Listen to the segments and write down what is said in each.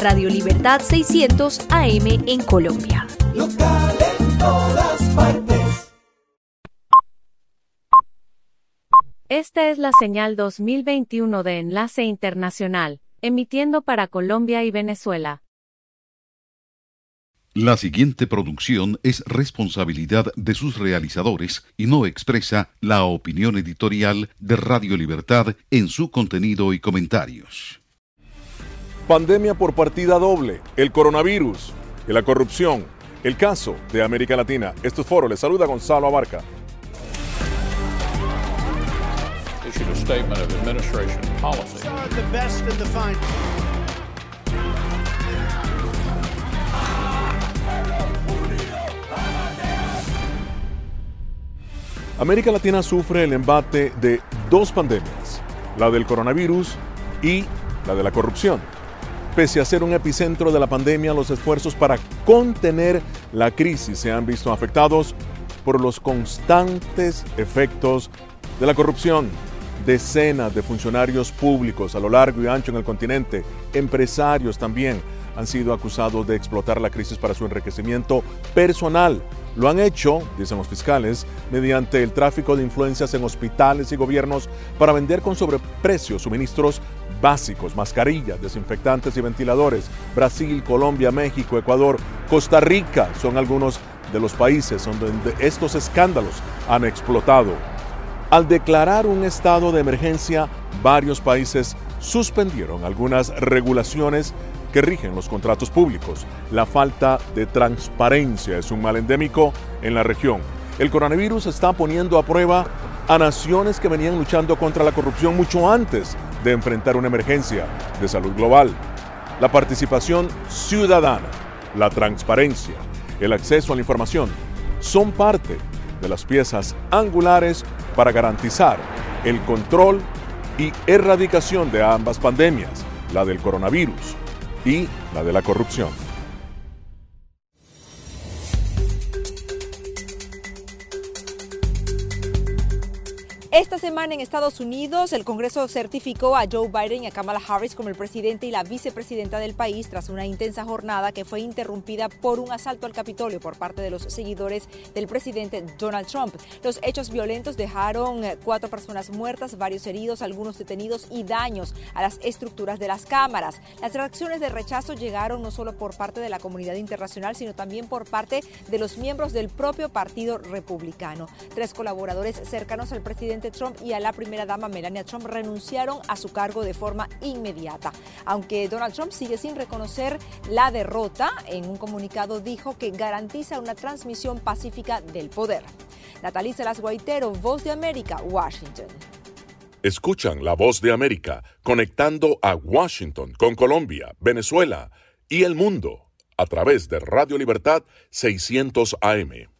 Radio Libertad 600 AM en Colombia. Local en todas partes. Esta es la señal 2021 de Enlace Internacional, emitiendo para Colombia y Venezuela. La siguiente producción es responsabilidad de sus realizadores y no expresa la opinión editorial de Radio Libertad en su contenido y comentarios. Pandemia por partida doble, el coronavirus y la corrupción, el caso de América Latina. Estos foros les saluda Gonzalo Abarca. América Latina sufre el embate de dos pandemias, la del coronavirus y la de la corrupción. Pese a ser un epicentro de la pandemia, los esfuerzos para contener la crisis se han visto afectados por los constantes efectos de la corrupción. Decenas de funcionarios públicos a lo largo y ancho en el continente, empresarios también, han sido acusados de explotar la crisis para su enriquecimiento personal. Lo han hecho, dicen los fiscales, mediante el tráfico de influencias en hospitales y gobiernos para vender con sobreprecio suministros básicos, mascarillas, desinfectantes y ventiladores. Brasil, Colombia, México, Ecuador, Costa Rica son algunos de los países donde estos escándalos han explotado. Al declarar un estado de emergencia, varios países suspendieron algunas regulaciones que rigen los contratos públicos. La falta de transparencia es un mal endémico en la región. El coronavirus está poniendo a prueba a naciones que venían luchando contra la corrupción mucho antes de enfrentar una emergencia de salud global. La participación ciudadana, la transparencia, el acceso a la información son parte de las piezas angulares para garantizar el control y erradicación de ambas pandemias, la del coronavirus y la de la corrupción. Esta semana en Estados Unidos, el Congreso certificó a Joe Biden y a Kamala Harris como el presidente y la vicepresidenta del país tras una intensa jornada que fue interrumpida por un asalto al Capitolio por parte de los seguidores del presidente Donald Trump. Los hechos violentos dejaron eh, cuatro personas muertas, varios heridos, algunos detenidos y daños a las estructuras de las cámaras. Las reacciones de rechazo llegaron no solo por parte de la comunidad internacional, sino también por parte de los miembros del propio Partido Republicano. Tres colaboradores cercanos al presidente Trump y a la primera dama Melania Trump renunciaron a su cargo de forma inmediata. Aunque Donald Trump sigue sin reconocer la derrota, en un comunicado dijo que garantiza una transmisión pacífica del poder. Natalie Salas Guaitero, Voz de América, Washington. Escuchan la voz de América conectando a Washington con Colombia, Venezuela y el mundo a través de Radio Libertad 600 AM.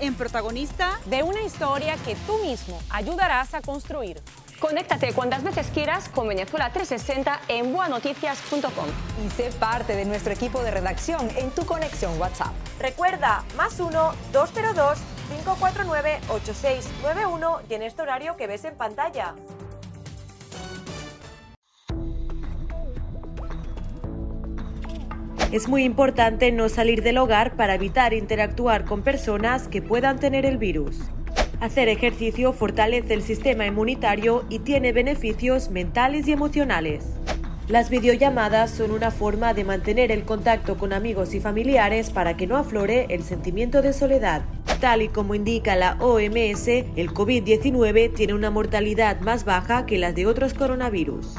en protagonista de una historia que tú mismo ayudarás a construir. Conéctate cuantas veces quieras con Venezuela 360 en buanoticias.com. Y sé parte de nuestro equipo de redacción en tu conexión WhatsApp. Recuerda, más 1-202-549-8691 y en este horario que ves en pantalla. Es muy importante no salir del hogar para evitar interactuar con personas que puedan tener el virus. Hacer ejercicio fortalece el sistema inmunitario y tiene beneficios mentales y emocionales. Las videollamadas son una forma de mantener el contacto con amigos y familiares para que no aflore el sentimiento de soledad. Tal y como indica la OMS, el COVID-19 tiene una mortalidad más baja que las de otros coronavirus.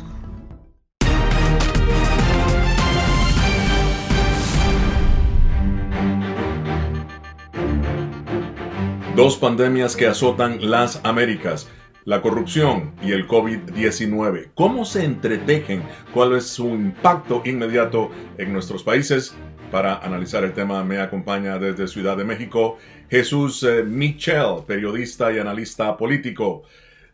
Dos pandemias que azotan las Américas, la corrupción y el COVID-19. ¿Cómo se entretejen? ¿Cuál es su impacto inmediato en nuestros países? Para analizar el tema me acompaña desde Ciudad de México Jesús eh, Michel, periodista y analista político.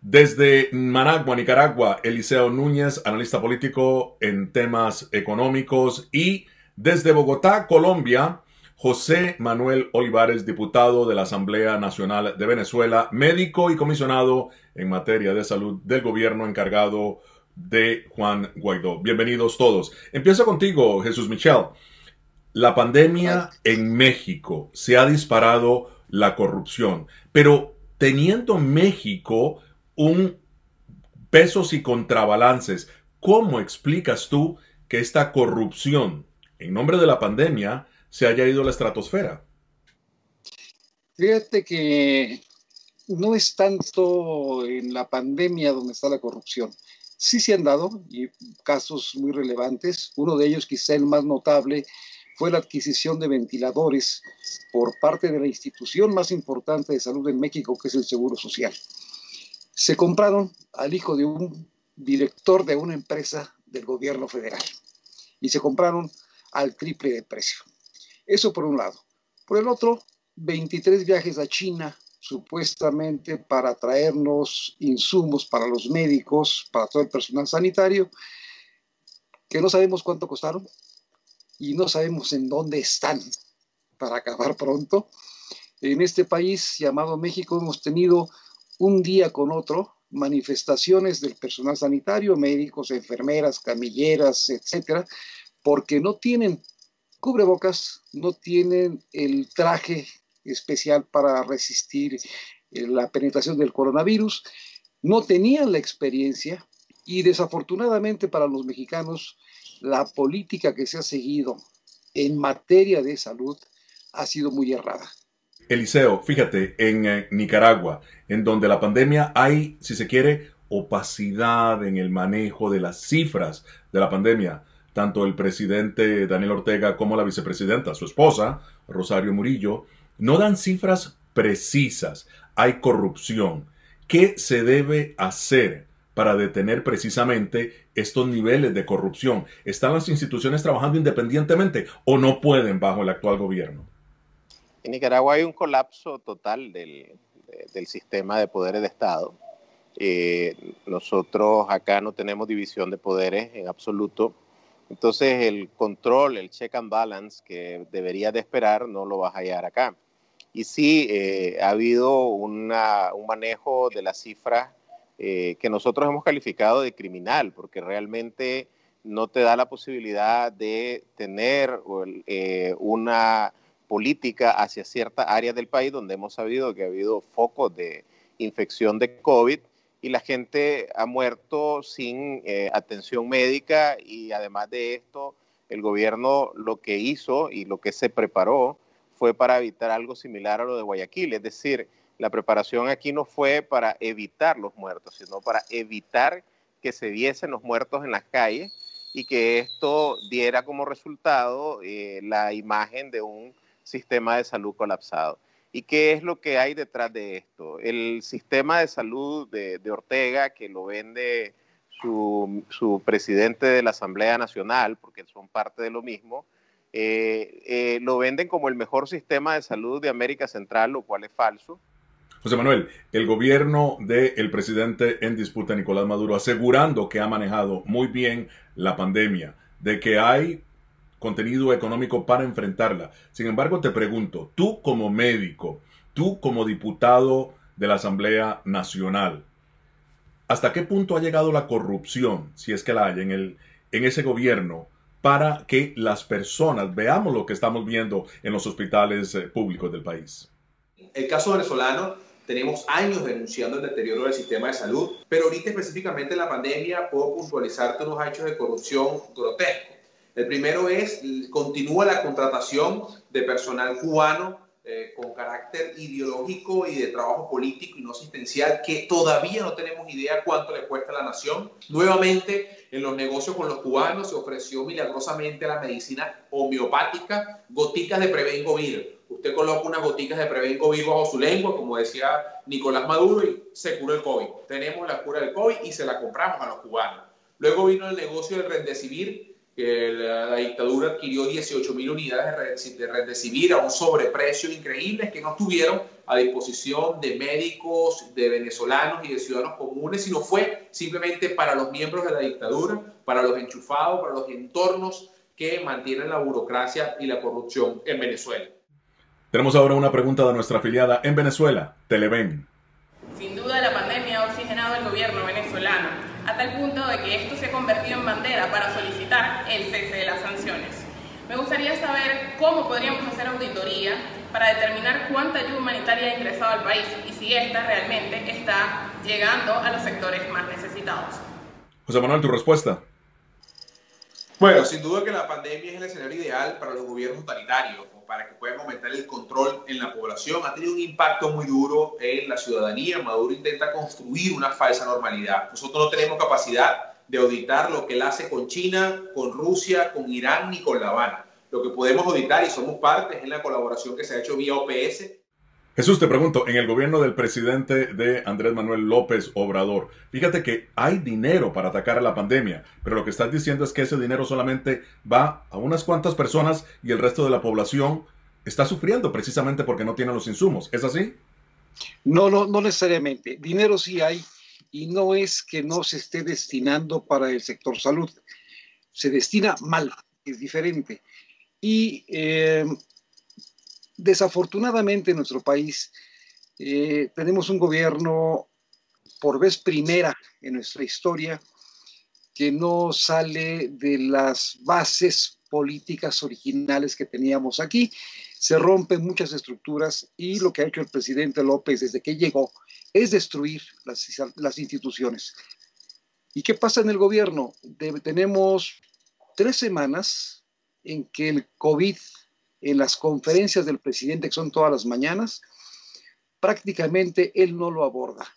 Desde Managua, Nicaragua, Eliseo Núñez, analista político en temas económicos. Y desde Bogotá, Colombia, José Manuel Olivares, diputado de la Asamblea Nacional de Venezuela, médico y comisionado en materia de salud del gobierno encargado de Juan Guaidó. Bienvenidos todos. Empiezo contigo, Jesús Michel. La pandemia en México se ha disparado la corrupción, pero teniendo México un pesos y contrabalances, ¿cómo explicas tú que esta corrupción en nombre de la pandemia se haya ido a la estratosfera? Fíjate que no es tanto en la pandemia donde está la corrupción. Sí se han dado y casos muy relevantes. Uno de ellos, quizá el más notable, fue la adquisición de ventiladores por parte de la institución más importante de salud en México, que es el Seguro Social. Se compraron al hijo de un director de una empresa del gobierno federal y se compraron al triple de precio. Eso por un lado. Por el otro, 23 viajes a China, supuestamente para traernos insumos para los médicos, para todo el personal sanitario, que no sabemos cuánto costaron y no sabemos en dónde están para acabar pronto. En este país llamado México hemos tenido un día con otro manifestaciones del personal sanitario, médicos, enfermeras, camilleras, etcétera, porque no tienen cubrebocas, no tienen el traje especial para resistir eh, la penetración del coronavirus, no tenían la experiencia y desafortunadamente para los mexicanos la política que se ha seguido en materia de salud ha sido muy errada. Eliseo, fíjate, en eh, Nicaragua, en donde la pandemia hay, si se quiere, opacidad en el manejo de las cifras de la pandemia tanto el presidente Daniel Ortega como la vicepresidenta, su esposa, Rosario Murillo, no dan cifras precisas. Hay corrupción. ¿Qué se debe hacer para detener precisamente estos niveles de corrupción? ¿Están las instituciones trabajando independientemente o no pueden bajo el actual gobierno? En Nicaragua hay un colapso total del, sistema de poderes de Estado. Eh, nosotros acá no tenemos división de poderes en absoluto entonces el control, el check and balance que debería de esperar, no lo vas a hallar acá. Y sí, eh, ha habido un manejo de las cifras eh, que nosotros hemos calificado de criminal, porque realmente no te da la posibilidad de tener eh, una política hacia cierta área del país donde hemos sabido que ha habido focos de infección de COVID y la gente ha muerto sin eh, atención médica y además de esto, el gobierno lo que hizo y lo que se preparó fue para evitar algo similar a lo de Guayaquil, es decir, la preparación aquí no fue para evitar los muertos, sino para evitar que se viesen los muertos en las calles y que esto diera como resultado eh, la imagen de un sistema de salud colapsado. ¿Y qué es lo que hay detrás de esto? El sistema de salud de, Ortega, que lo vende su, presidente de la Asamblea Nacional, porque son parte de lo mismo, eh, eh, lo venden como el mejor sistema de salud de América Central, lo cual es falso. José Manuel, el gobierno del presidente en disputa, Nicolás Maduro, asegurando que ha manejado muy bien la pandemia, de que hay contenido económico para enfrentarla. Sin embargo, te pregunto, tú como médico, tú como diputado de la Asamblea Nacional, ¿hasta qué punto ha llegado la corrupción, si es que la hay en, el, en ese gobierno, para que las personas veamos lo que estamos viendo en los hospitales eh, públicos del país? El caso venezolano tenemos años denunciando el deterioro del sistema de salud, pero ahorita específicamente en la pandemia puedo puntualizarte unos hechos de corrupción grotescos. El primero es, continúa la contratación de personal cubano eh, con carácter ideológico y de trabajo político y no asistencial, que todavía no tenemos idea cuánto le cuesta a la nación. Nuevamente, en los negocios con los cubanos se ofreció milagrosamente la medicina homeopática, goticas de Prevengovir. Usted coloca unas goticas de Prevengovir bajo su lengua, como decía Nicolás Maduro, y se cura el COVID. Tenemos la cura del COVID y se la compramos a los cubanos. Luego vino el negocio del Rendecibir, que la, dictadura adquirió 18 mil unidades de Rendecibir a un sobreprecio increíble que no estuvieron a disposición de médicos, de venezolanos y de ciudadanos comunes, sino fue simplemente para los miembros de la dictadura, para los enchufados, para los entornos que mantienen la burocracia y la corrupción en Venezuela. Tenemos ahora una pregunta de nuestra afiliada en Venezuela, Televen. Sin duda la pandemia ha oxigenado el gobierno venezolano a tal punto de que esto se ha convertido en bandera para solicitar el cese de las sanciones. Me gustaría saber cómo podríamos hacer auditoría para determinar cuánta ayuda humanitaria ha ingresado al país y si esta realmente está llegando a los sectores más necesitados. José Manuel, tu respuesta. Bueno, sin duda que la pandemia es el escenario ideal para los gobiernos totalitarios, para que puedan aumentar el control en la población. Ha tenido un impacto muy duro en la ciudadanía. Maduro intenta construir una falsa normalidad. Nosotros no tenemos capacidad de auditar lo que él hace con China, con Rusia, con Irán ni con La Habana. Lo que podemos auditar y somos parte es en la colaboración que se ha hecho vía OPS Jesús, te pregunto, en el gobierno del presidente de Andrés Manuel López Obrador, fíjate que hay dinero para atacar a la pandemia, pero lo que estás diciendo es que ese dinero solamente va a unas cuantas personas y el resto de la población está sufriendo precisamente porque no tiene los insumos. ¿Es así? No, no, no necesariamente. Dinero sí hay y no es que no se esté destinando para el sector salud. Se destina mal, es diferente. Y eh, Desafortunadamente en nuestro país eh, tenemos un gobierno por vez primera en nuestra historia que no sale de las bases políticas originales que teníamos aquí. Se rompen muchas estructuras y lo que ha hecho el presidente López desde que llegó es destruir las, instituciones. ¿Y qué pasa en el gobierno? tenemos tres semanas en que el COVID en las conferencias del presidente, que son todas las mañanas, prácticamente él no lo aborda.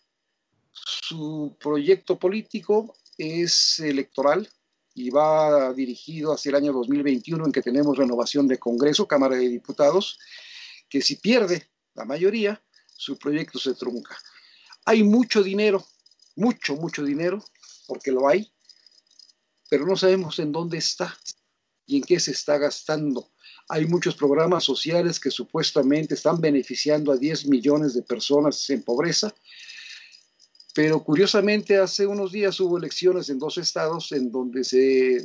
Su proyecto político es electoral y va dirigido hacia el año 2021 en que tenemos renovación de Congreso, Cámara de Diputados, que si pierde la mayoría, su proyecto se trunca. Hay mucho dinero, mucho, mucho dinero, porque lo hay, pero no sabemos en dónde está y en qué se está gastando. Hay muchos programas sociales que supuestamente están beneficiando a 10 millones de personas en pobreza, pero curiosamente hace unos días hubo elecciones en dos estados en donde se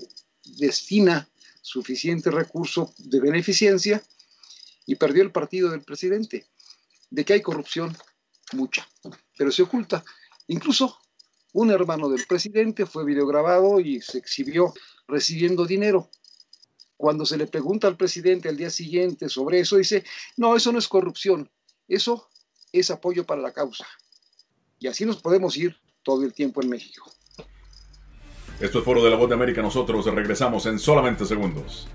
destina suficiente recurso de beneficencia y perdió el partido del presidente. De que hay corrupción, mucha, pero se oculta. Incluso un hermano del presidente fue videograbado y se exhibió recibiendo dinero. Cuando se le pregunta al presidente al día siguiente sobre eso, dice, no, eso no es corrupción, eso es apoyo para la causa. Y así nos podemos ir todo el tiempo en México. Esto es Foro de la Voz de América. Nosotros regresamos en solamente segundos.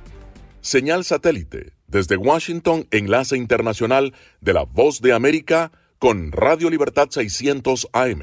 Señal satélite desde Washington, enlace internacional de la Voz de América con Radio Libertad 600 AM.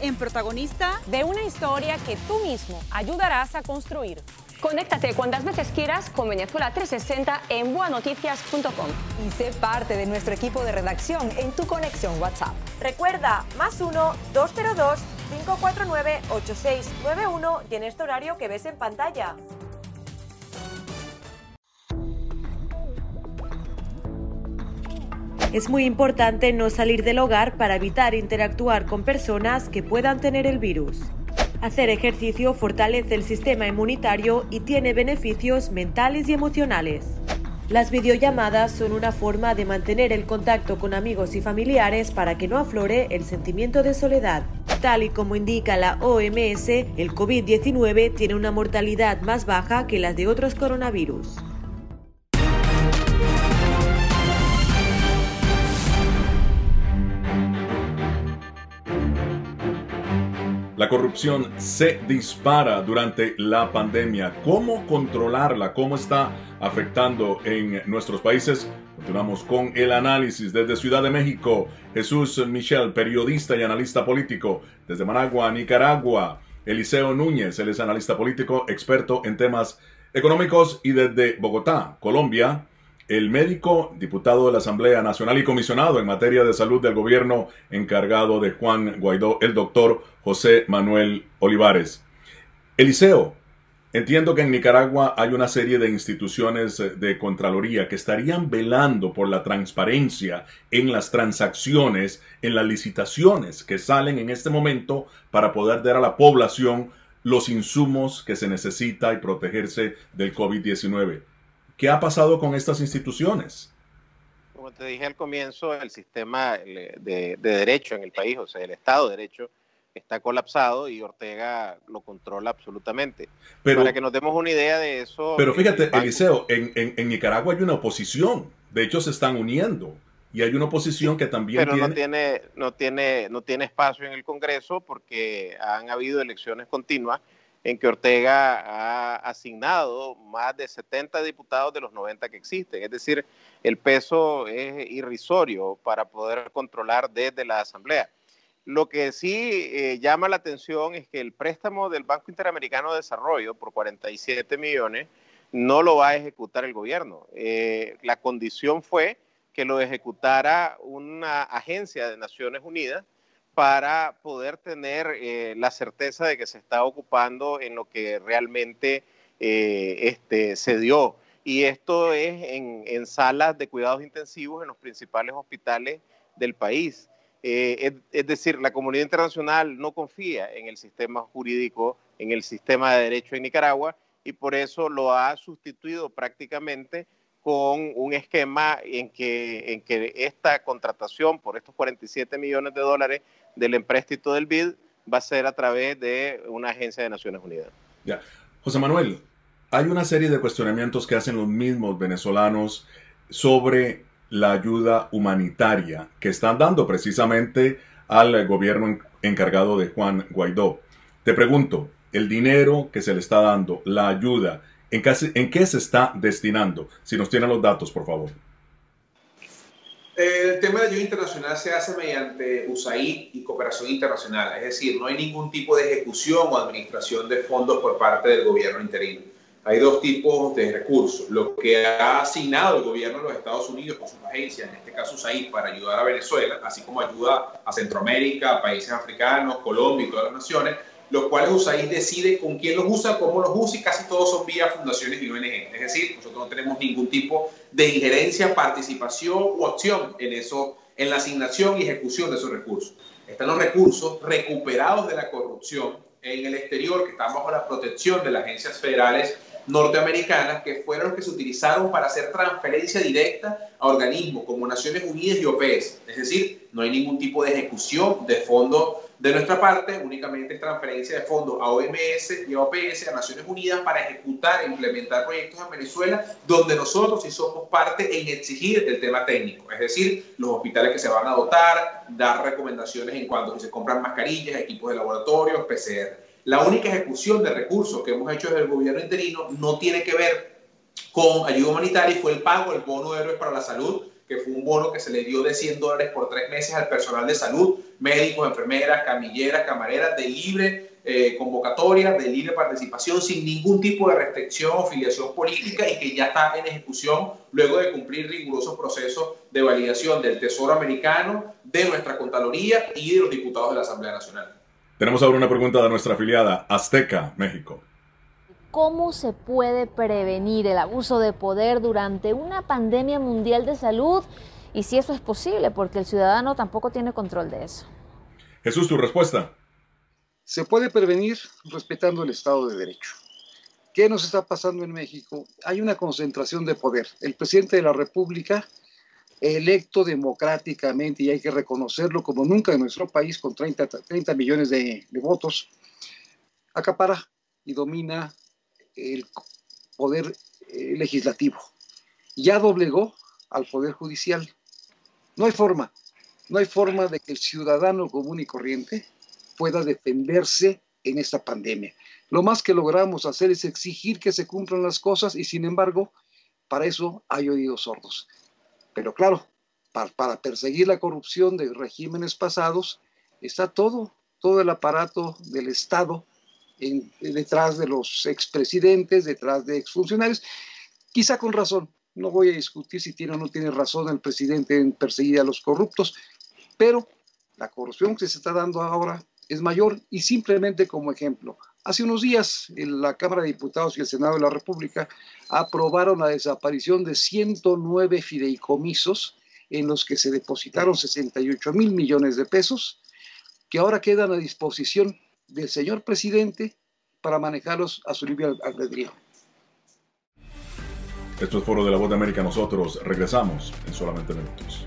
en protagonista de una historia que tú mismo ayudarás a construir. Conéctate cuantas veces quieras con Venezuela 360 en buanoticias.com. Y sé parte de nuestro equipo de redacción en tu conexión WhatsApp. Recuerda, más 1-202-549-8691 y en este horario que ves en pantalla. Es muy importante no salir del hogar para evitar interactuar con personas que puedan tener el virus. Hacer ejercicio fortalece el sistema inmunitario y tiene beneficios mentales y emocionales. Las videollamadas son una forma de mantener el contacto con amigos y familiares para que no aflore el sentimiento de soledad. Tal y como indica la OMS, el COVID-19 tiene una mortalidad más baja que las de otros coronavirus. La corrupción se dispara durante la pandemia. ¿Cómo controlarla? ¿Cómo está afectando en nuestros países? Continuamos con el análisis desde Ciudad de México. Jesús Michel, periodista y analista político. Desde Managua, Nicaragua. Eliseo Núñez, él es analista político, experto en temas económicos. Y desde Bogotá, Colombia, el médico, diputado de la Asamblea Nacional y comisionado en materia de salud del gobierno encargado de Juan Guaidó, el doctor José Manuel Olivares. Eliseo, entiendo que en Nicaragua hay una serie de instituciones de Contraloría que estarían velando por la transparencia en las transacciones, en las licitaciones que salen en este momento para poder dar a la población los insumos que se necesita y protegerse del COVID-19. ¿Qué ha pasado con estas instituciones? Como te dije al comienzo, el sistema de, de, derecho en el país, o sea, el Estado de Derecho, está colapsado y Ortega lo controla absolutamente. Pero, Para que nos demos una idea de eso. Pero fíjate, Eliseo, en, en, en, Nicaragua hay una oposición. De hecho, se están uniendo. Y hay una oposición que también pero tiene... no tiene no tiene no tiene espacio en el Congreso porque han habido elecciones continuas en que Ortega ha asignado más de 70 diputados de los 90 que existen. Es decir, el peso es irrisorio para poder controlar desde la Asamblea. Lo que sí eh, llama la atención es que el préstamo del Banco Interamericano de Desarrollo por 47 millones no lo va a ejecutar el gobierno. Eh, la condición fue que lo ejecutara una agencia de Naciones Unidas para poder tener eh, la certeza de que se está ocupando en lo que realmente eh, este, se dio. Y esto es en, en, salas de cuidados intensivos en los principales hospitales del país. Eh, es, es, decir, la comunidad internacional no confía en el sistema jurídico, en el sistema de derecho en Nicaragua y por eso lo ha sustituido prácticamente con un esquema en que, en que esta contratación por estos 47 millones de dólares del empréstito del BID va a ser a través de una agencia de Naciones Unidas. Ya. José Manuel, hay una serie de cuestionamientos que hacen los mismos venezolanos sobre la ayuda humanitaria que están dando precisamente al gobierno encargado de Juan Guaidó. Te pregunto, el dinero que se le está dando, la ayuda, ¿en qué, se está destinando? Si nos tienen los datos, por favor. El tema de ayuda internacional se hace mediante USAID y cooperación internacional, es decir, no hay ningún tipo de ejecución o administración de fondos por parte del gobierno interino. Hay dos tipos de recursos. Lo que ha asignado el gobierno de los Estados Unidos con sus agencias, en este caso USAID, para ayudar a Venezuela, así como ayuda a Centroamérica, a países africanos, Colombia y todas las naciones, los cuales USAID decide con quién los usa, cómo los usa y casi todos son vía fundaciones y ONG. Es decir, nosotros no tenemos ningún tipo de injerencia, participación u opción en, eso, en la asignación y ejecución de esos recursos. Están los recursos recuperados de la corrupción en el exterior que están bajo la protección de las agencias federales norteamericanas que fueron los que se utilizaron para hacer transferencia directa a organismos como Naciones Unidas y OPS. Es decir, no hay ningún tipo de ejecución de fondos De nuestra parte, únicamente es transferencia de fondos a OMS y a OPS, a Naciones Unidas, para ejecutar e implementar proyectos en Venezuela, donde nosotros sí somos parte en exigir el tema técnico, es decir, los hospitales que se van a dotar, dar recomendaciones en cuanto se compran mascarillas, equipos de laboratorio, PCR. La única ejecución de recursos que hemos hecho desde el gobierno interino no tiene que ver con ayuda humanitaria y fue el pago del bono de héroes para la salud, que fue un bono que se le dio de 100 dólares por tres meses al personal de salud, médicos, enfermeras, camilleras, camareras, de libre eh, convocatoria, de libre participación, sin ningún tipo de restricción o filiación política y que ya está en ejecución luego de cumplir rigurosos procesos de validación del Tesoro americano, de nuestra Contraloría y de los diputados de la Asamblea Nacional. Tenemos ahora una pregunta de nuestra afiliada, Azteca, México. ¿Cómo se puede prevenir el abuso de poder durante una pandemia mundial de salud? Y si eso es posible, porque el ciudadano tampoco tiene control de eso. Jesús, tu respuesta. Se puede prevenir respetando el Estado de Derecho. ¿Qué nos está pasando en México? Hay una concentración de poder. El presidente de la República, electo democráticamente, y hay que reconocerlo como nunca en nuestro país, con 30, 30 millones de, de votos, acapara y domina el poder eh, legislativo. Ya doblegó al poder judicial. No hay forma, no hay forma de que el ciudadano común y corriente pueda defenderse en esta pandemia. Lo más que logramos hacer es exigir que se cumplan las cosas y sin embargo, para eso hay oídos sordos. Pero claro, para, para perseguir la corrupción de regímenes pasados, está todo, todo el aparato del Estado en, detrás de los expresidentes, detrás de exfuncionarios, quizá con razón. No voy a discutir si tiene o no tiene razón el presidente en perseguir a los corruptos, pero la corrupción que se está dando ahora es mayor y simplemente como ejemplo, hace unos días en la Cámara de Diputados y el Senado de la República aprobaron la desaparición de 109 fideicomisos en los que se depositaron 68 mil millones de pesos que ahora quedan a disposición del señor presidente para manejarlos a su libre albedrío. Esto es Foro de la Voz de América. Nosotros regresamos en solamente minutos.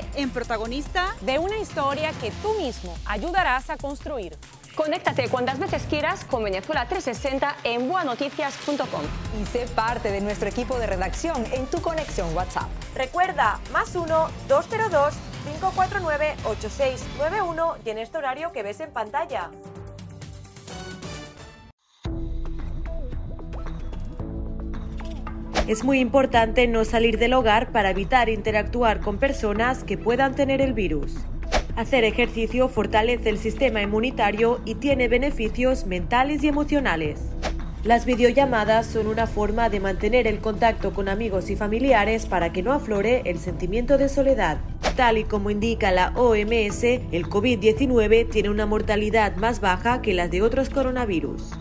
en protagonista de una historia que tú mismo ayudarás a construir. Conéctate cuantas veces quieras con Venezuela 360 en buanoticias.com. Y sé parte de nuestro equipo de redacción en tu conexión WhatsApp. Recuerda, más 1-202-549-8691 y en este horario que ves en pantalla. Es muy importante no salir del hogar para evitar interactuar con personas que puedan tener el virus. Hacer ejercicio fortalece el sistema inmunitario y tiene beneficios mentales y emocionales. Las videollamadas son una forma de mantener el contacto con amigos y familiares para que no aflore el sentimiento de soledad. Tal y como indica la OMS, el COVID-19 tiene una mortalidad más baja que las de otros coronavirus.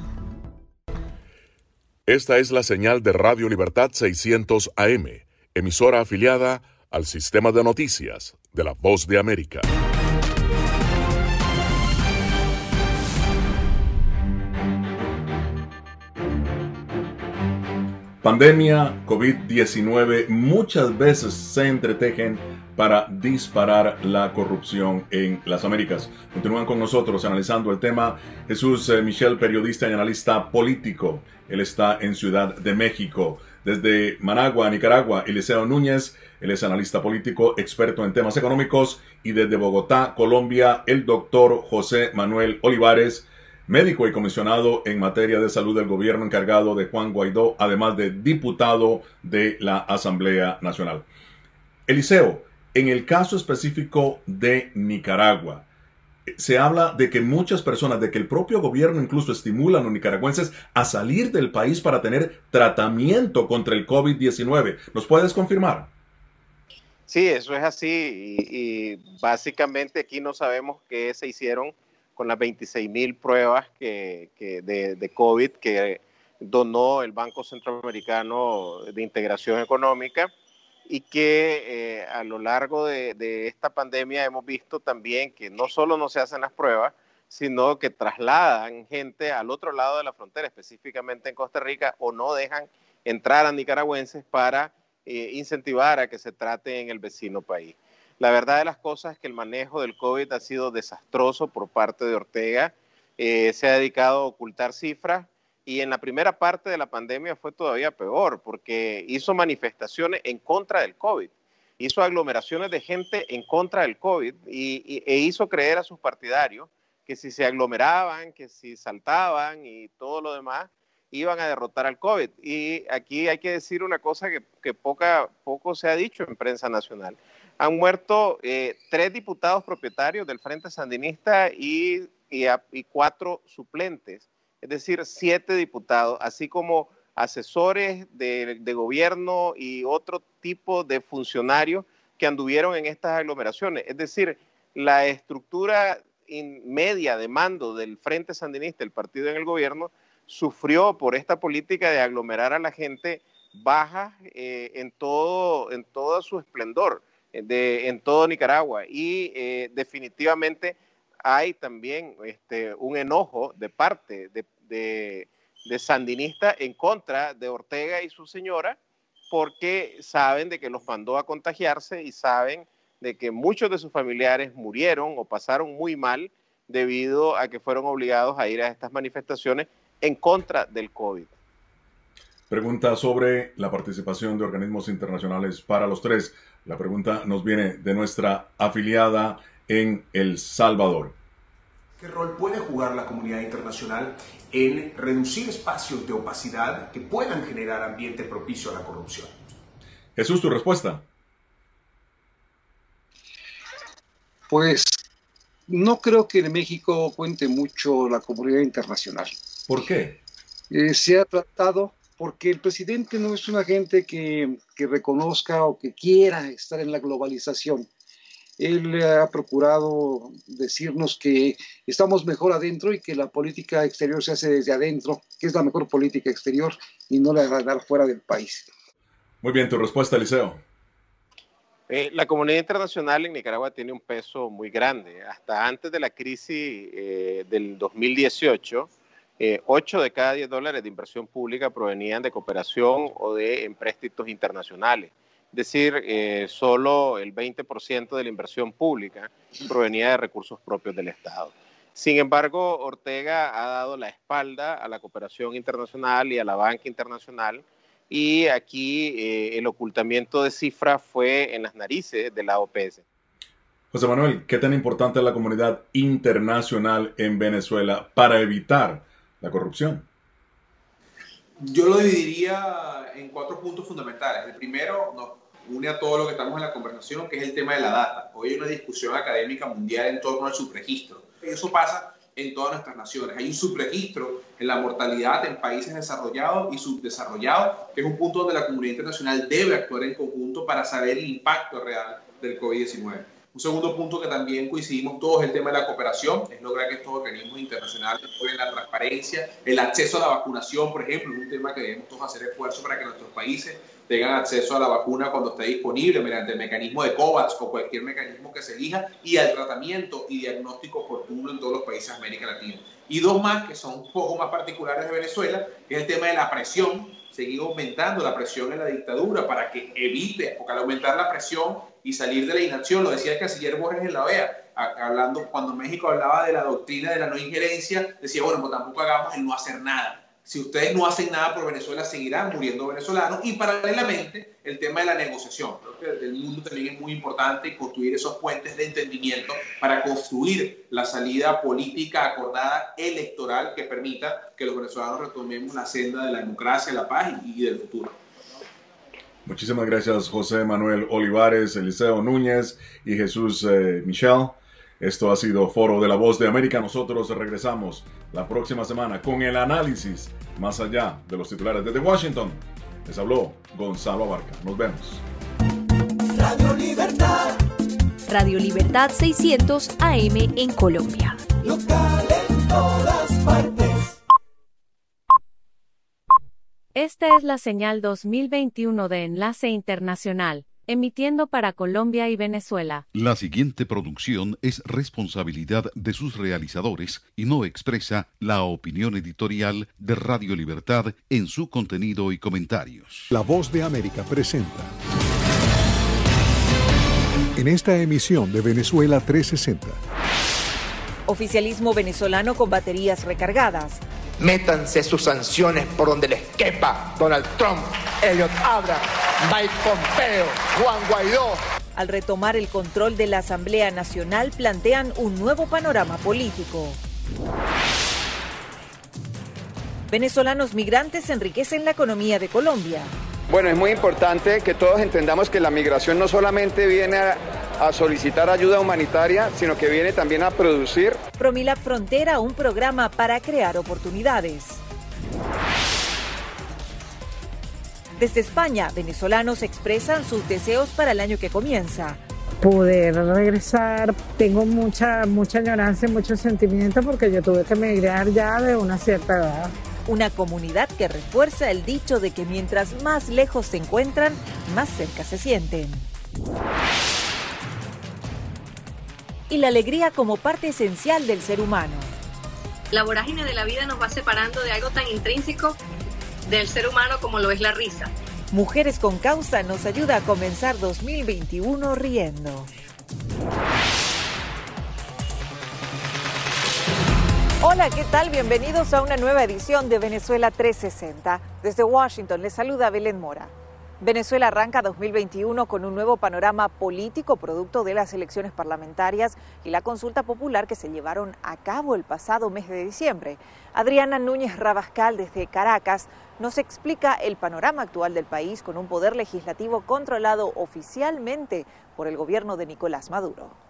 Esta es la señal de Radio Libertad 600 AM, emisora afiliada al sistema de noticias de la Voz de América. Pandemia, COVID-19 muchas veces se entretejen para disparar la corrupción en las Américas. Continúan con nosotros analizando el tema Jesús eh, Michel, periodista y analista político. Él está en Ciudad de México. Desde Managua, Nicaragua, Eliseo Núñez, él es analista político, experto en temas económicos. Y desde Bogotá, Colombia, el doctor José Manuel Olivares, médico y comisionado en materia de salud del gobierno encargado de Juan Guaidó, además de diputado de la Asamblea Nacional. Eliseo, en el caso específico de Nicaragua, se habla de que muchas personas, de que el propio gobierno incluso estimula a los nicaragüenses a salir del país para tener tratamiento contra el COVID-19. ¿Nos puedes confirmar? Sí, eso es así y, básicamente aquí no sabemos qué se hicieron con las 26 mil pruebas que, de, de COVID que donó el Banco Centroamericano de Integración Económica y que eh, a lo largo de, esta pandemia hemos visto también que no solo no se hacen las pruebas, sino que trasladan gente al otro lado de la frontera, específicamente en Costa Rica, o no dejan entrar a nicaragüenses para eh, incentivar a que se trate en el vecino país. La verdad de las cosas es que el manejo del COVID ha sido desastroso por parte de Ortega. Eh, se ha dedicado a ocultar cifras, y en la primera parte de la pandemia fue todavía peor porque hizo manifestaciones en contra del COVID, hizo aglomeraciones de gente en contra del COVID y, e hizo creer a sus partidarios que si se aglomeraban, que si saltaban y todo lo demás, iban a derrotar al COVID. Y aquí hay que decir una cosa que, poca, poco se ha dicho en prensa nacional. Han muerto eh, tres diputados propietarios del Frente Sandinista y, y cuatro suplentes es decir, siete diputados, así como asesores de, gobierno y otro tipo de funcionarios que anduvieron en estas aglomeraciones. Es decir, la estructura media de mando del Frente Sandinista, el partido en el gobierno, sufrió por esta política de aglomerar a la gente baja eh, en, todo, en todo su esplendor, de, en todo Nicaragua. Y eh, definitivamente hay también este, un enojo de parte de, de, sandinista en contra de Ortega y su señora, porque saben de que los mandó a contagiarse y saben de que muchos de sus familiares murieron o pasaron muy mal debido a que fueron obligados a ir a estas manifestaciones en contra del COVID. Pregunta sobre la participación de organismos internacionales para los tres. La pregunta nos viene de nuestra afiliada en El Salvador. ¿Qué rol puede jugar la comunidad internacional en reducir espacios de opacidad que puedan generar ambiente propicio a la corrupción? Jesús, tu respuesta. Pues no creo que en México cuente mucho la comunidad internacional. ¿Por qué? Eh, se ha tratado porque el presidente no es una gente que, que reconozca o que quiera estar en la globalización él ha procurado decirnos que estamos mejor adentro y que la política exterior se hace desde adentro, que es la mejor política exterior y no la de dar fuera del país. Muy bien, tu respuesta, Eliseo. Eh, la comunidad internacional en Nicaragua tiene un peso muy grande. Hasta antes de la crisis eh, del 2018, eh, 8 de cada 10 dólares de inversión pública provenían de cooperación o de empréstitos internacionales decir, eh, solo el 20% de la inversión pública provenía de recursos propios del Estado. Sin embargo, Ortega ha dado la espalda a la cooperación internacional y a la banca internacional y aquí eh, el ocultamiento de cifras fue en las narices de la OPS. José Manuel, ¿qué tan importante es la comunidad internacional en Venezuela para evitar la corrupción? Yo lo dividiría en cuatro puntos fundamentales. El primero nos une a todo lo que estamos en la conversación, que es el tema de la data. Hoy hay una discusión académica mundial en torno al subregistro. Eso pasa en todas nuestras naciones. Hay un subregistro en la mortalidad en países desarrollados y subdesarrollados, que es un punto donde la comunidad internacional debe actuar en conjunto para saber el impacto real del COVID-19. Un segundo punto que también coincidimos todos es el tema de la cooperación, es lograr que estos organismos internacionales mejoren la transparencia, el acceso a la vacunación, por ejemplo, es un tema que debemos todos hacer esfuerzo para que nuestros países tengan acceso a la vacuna cuando esté disponible mediante el mecanismo de COVAX o cualquier mecanismo que se elija y al tratamiento y diagnóstico oportuno en todos los países de América Latina. Y dos más que son un poco más particulares de Venezuela, es el tema de la presión, seguir aumentando la presión en la dictadura para que evite, porque al aumentar la presión y salir de la inacción, lo decía el canciller Borges en la OEA, hablando cuando México hablaba de la doctrina de la no injerencia, decía, bueno, pues tampoco hagamos el no hacer nada si ustedes no hacen nada por Venezuela, seguirán muriendo venezolanos. Y paralelamente, el tema de la negociación. Creo que el mundo también es muy importante construir esos puentes de entendimiento para construir la salida política acordada electoral que permita que los venezolanos retomemos la senda de la democracia, la paz y, del futuro. Muchísimas gracias José Manuel Olivares, Eliseo Núñez y Jesús eh, Michel. Esto ha sido Foro de la Voz de América. Nosotros regresamos la próxima semana con el análisis más allá de los titulares. Desde Washington les habló Gonzalo Abarca. Nos vemos. Radio Libertad. Radio Libertad 600 AM en Colombia. Local en todas partes. Esta es la señal 2021 de Enlace Internacional emitiendo para Colombia y Venezuela. La siguiente producción es responsabilidad de sus realizadores y no expresa la opinión editorial de Radio Libertad en su contenido y comentarios. La voz de América presenta. En esta emisión de Venezuela 360. Oficialismo venezolano con baterías recargadas Métanse sus sanciones por donde les quepa. Donald Trump, Elliot Abra, Mike Pompeo, Juan Guaidó. Al retomar el control de la Asamblea Nacional plantean un nuevo panorama político. Venezolanos migrantes enriquecen la economía de Colombia. Bueno, es muy importante que todos entendamos que la migración no solamente viene a a solicitar ayuda humanitaria, sino que viene también a producir. Promilab Frontera, un programa para crear oportunidades. Desde España, venezolanos expresan sus deseos para el año que comienza. Poder regresar, tengo mucha, mucha añoranza y mucho sentimiento porque yo tuve que emigrar ya de una cierta edad. Una comunidad que refuerza el dicho de que mientras más lejos se encuentran, más cerca se sienten y la alegría como parte esencial del ser humano. La vorágine de la vida nos va separando de algo tan intrínseco del ser humano como lo es la risa. Mujeres con causa nos ayuda a comenzar 2021 riendo. Hola, ¿qué tal? Bienvenidos a una nueva edición de Venezuela 360. Desde Washington les saluda Belén Mora. Venezuela arranca 2021 con un nuevo panorama político producto de las elecciones parlamentarias y la consulta popular que se llevaron a cabo el pasado mes de diciembre. Adriana Núñez Rabascal desde Caracas nos explica el panorama actual del país con un poder legislativo controlado oficialmente por el gobierno de Nicolás Maduro.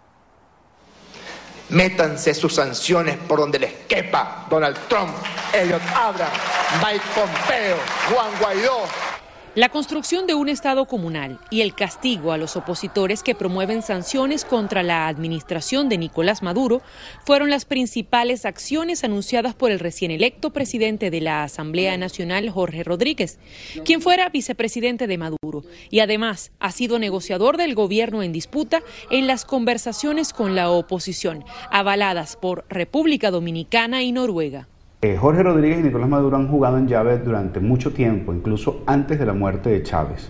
Métanse sus sanciones por donde les quepa. Donald Trump, Elliot Abra, Mike Pompeo, Juan Guaidó, la construcción de un Estado comunal y el castigo a los opositores que promueven sanciones contra la administración de Nicolás Maduro fueron las principales acciones anunciadas por el recién electo presidente de la Asamblea Nacional, Jorge Rodríguez, quien fuera vicepresidente de Maduro y además ha sido negociador del gobierno en disputa en las conversaciones con la oposición, avaladas por República Dominicana y Noruega. Eh, Jorge Rodríguez y Nicolás Maduro han jugado en llave durante mucho tiempo, incluso antes de la muerte de Chávez.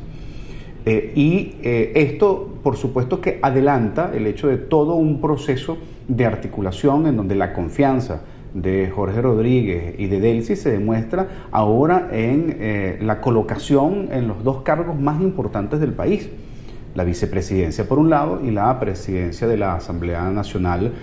Eh, y eh, esto, por supuesto, que adelanta el hecho de todo un proceso de articulación en donde la confianza de Jorge Rodríguez y de Delcy se demuestra ahora en la colocación en los dos cargos más importantes del país, la vicepresidencia por un lado y la presidencia de la Asamblea Nacional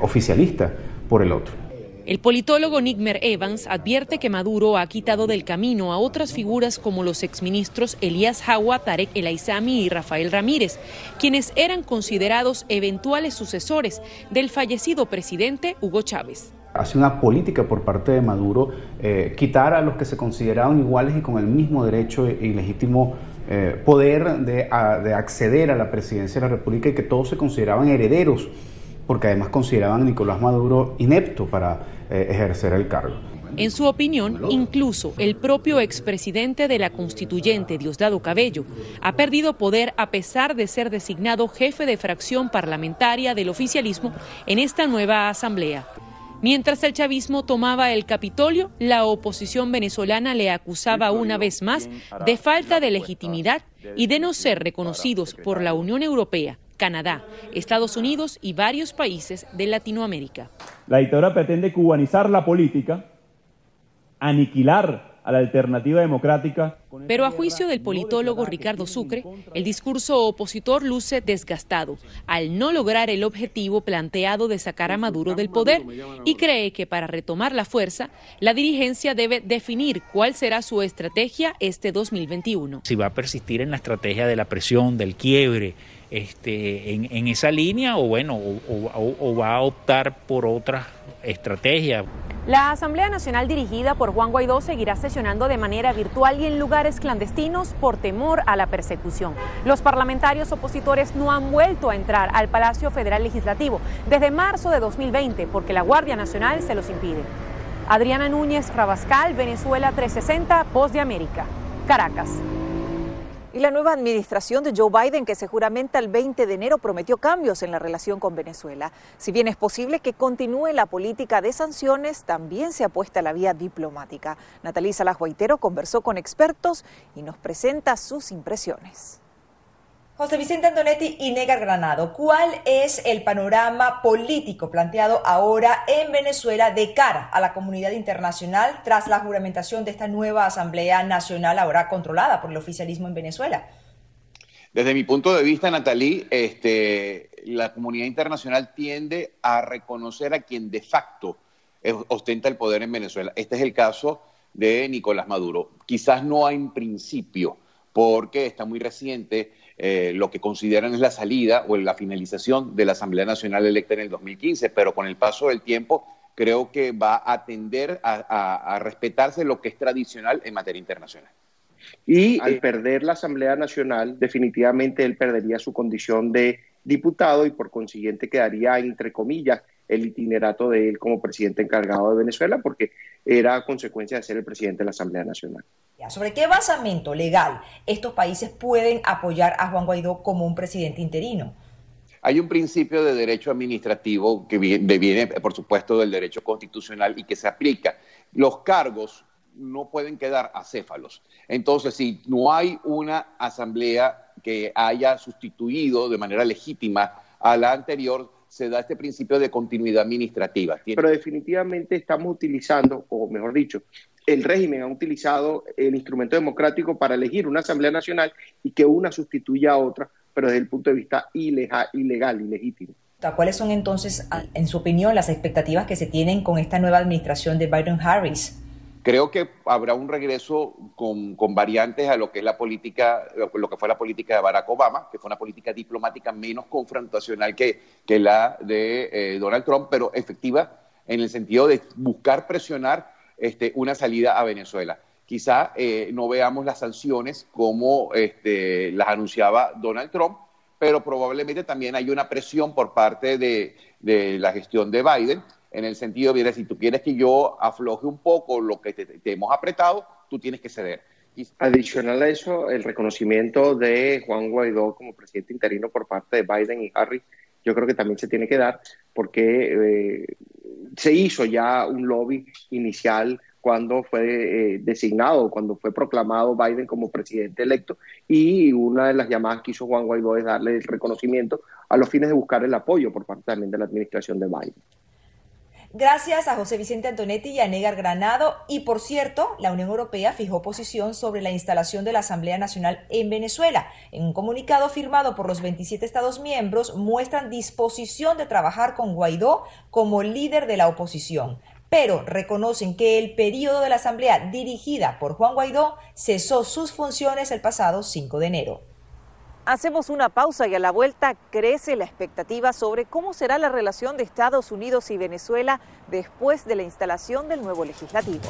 oficialista por el otro. El politólogo Nickmer Evans advierte que Maduro ha quitado del camino a otras figuras como los exministros Elías Jawa, Tarek El Aizami y Rafael Ramírez, quienes eran considerados eventuales sucesores del fallecido presidente Hugo Chávez. Hace una política por parte de Maduro eh, quitar a los que se consideraban iguales y con el mismo derecho y legítimo eh, poder de, de acceder a la presidencia de la República y que todos se consideraban herederos porque además consideraban a Nicolás Maduro inepto para eh, ejercer el cargo. En su opinión, incluso el propio expresidente de la constituyente, Diosdado Cabello, ha perdido poder a pesar de ser designado jefe de fracción parlamentaria del oficialismo en esta nueva asamblea. Mientras el chavismo tomaba el Capitolio, la oposición venezolana le acusaba una vez más de falta de legitimidad y de no ser reconocidos por la Unión Europea Canadá, Estados Unidos y varios países de Latinoamérica. La dictadura pretende cubanizar la política aniquilar a la alternativa democrática. Pero a juicio del politólogo Ricardo Sucre, el discurso opositor luce desgastado al no lograr el objetivo planteado de sacar a Maduro del poder y cree que para retomar la fuerza, la dirigencia debe definir cuál será su estrategia este 2021. Si va a persistir en la estrategia de la presión, del quiebre, este, en, esa línea o bueno, o, va a optar por otra estrategia. La Asamblea Nacional dirigida por Juan Guaidó seguirá sesionando de manera virtual y en lugares clandestinos por temor a la persecución. Los parlamentarios opositores no han vuelto a entrar al Palacio Federal Legislativo desde marzo de 2020 porque la Guardia Nacional se los impide. Adriana Núñez Rabascal, Venezuela 360, Voz de América, Caracas. Y la nueva administración de Joe Biden, que se juramenta el 20 de enero, prometió cambios en la relación con Venezuela. Si bien es posible que continúe la política de sanciones, también se apuesta a la vía diplomática. Natalisa Lajuaitero conversó con expertos y nos presenta sus impresiones. José Vicente Antonetti y Negar Granado, ¿cuál es el panorama político planteado ahora en Venezuela de cara a la comunidad internacional tras la juramentación de esta nueva Asamblea Nacional ahora controlada por el oficialismo en Venezuela? Desde mi punto de vista, Natalí, este, la comunidad internacional tiende a reconocer a quien de facto ostenta el poder en Venezuela. Este es el caso de Nicolás Maduro. Quizás no en principio, porque está muy reciente eh, lo que consideran es la salida o la finalización de la Asamblea Nacional electa en el 2015, pero con el paso del tiempo creo que va a tender a, respetarse lo que es tradicional en materia internacional. Y al perder la Asamblea Nacional, definitivamente él perdería su condición de diputado y por consiguiente quedaría, entre comillas, el itinerato de él como presidente encargado de Venezuela, porque era consecuencia de ser el presidente de la Asamblea Nacional. ¿Sobre qué basamento legal estos países pueden apoyar a Juan Guaidó como un presidente interino? Hay un principio de derecho administrativo que viene, por supuesto, del derecho constitucional y que se aplica. Los cargos no pueden quedar acéfalos. Entonces, si no hay una asamblea que haya sustituido de manera legítima a la anterior, se da este principio de continuidad administrativa. Pero definitivamente estamos utilizando, o mejor dicho, el régimen ha utilizado el instrumento democrático para elegir una Asamblea Nacional y que una sustituya a otra, pero desde el punto de vista ilegal, ilegal ilegítimo. ¿Cuáles son entonces, en su opinión, las expectativas que se tienen con esta nueva administración de Biden-Harris? Creo que habrá un regreso con, variantes a lo que es la política, lo, que fue la política de Barack Obama, que fue una política diplomática menos confrontacional que, la de eh, Donald Trump, pero efectiva en el sentido de buscar presionar este, una salida a Venezuela. Quizá eh, no veamos las sanciones como este, las anunciaba Donald Trump, pero probablemente también hay una presión por parte de, la gestión de Biden en el sentido de, si tú quieres que yo afloje un poco lo que te, hemos apretado, tú tienes que ceder. Adicional a eso, el reconocimiento de Juan Guaidó como presidente interino por parte de Biden y Harris, yo creo que también se tiene que dar porque eh, se hizo ya un lobby inicial cuando fue eh, designado, cuando fue proclamado Biden como presidente electo, y una de las llamadas que hizo Juan Guaidó es darle el reconocimiento a los fines de buscar el apoyo por parte también de la administración de Biden. Gracias a José Vicente Antonetti y a Negar Granado. Y por cierto, la Unión Europea fijó posición sobre la instalación de la Asamblea Nacional en Venezuela. En un comunicado firmado por los 27 Estados miembros, muestran disposición de trabajar con Guaidó como líder de la oposición. Pero reconocen que el periodo de la Asamblea dirigida por Juan Guaidó cesó sus funciones el pasado 5 de enero. Hacemos una pausa y a la vuelta crece la expectativa sobre cómo será la relación de Estados Unidos y Venezuela después de la instalación del nuevo legislativo.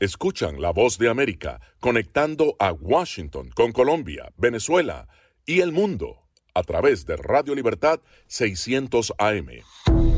Escuchan la voz de América conectando a Washington con Colombia, Venezuela y el mundo a través de Radio Libertad 600 AM.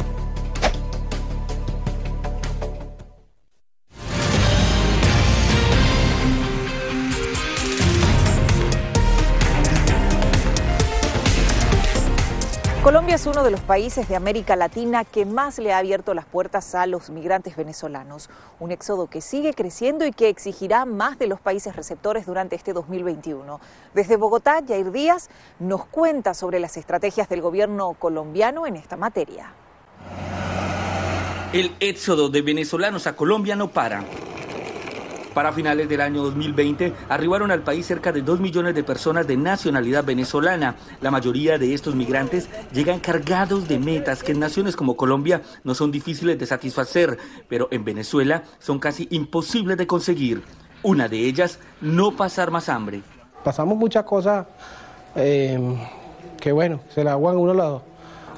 Colombia es uno de los países de América Latina que más le ha abierto las puertas a los migrantes venezolanos. Un éxodo que sigue creciendo y que exigirá más de los países receptores durante este 2021. Desde Bogotá, Jair Díaz nos cuenta sobre las estrategias del gobierno colombiano en esta materia. El éxodo de venezolanos a Colombia no para. Para finales del año 2020 arribaron al país cerca de 2 millones de personas de nacionalidad venezolana. La mayoría de estos migrantes llegan cargados de metas que en naciones como Colombia no son difíciles de satisfacer, pero en Venezuela son casi imposibles de conseguir. Una de ellas, no pasar más hambre. Pasamos muchas cosas eh, que bueno, se aguan uno los,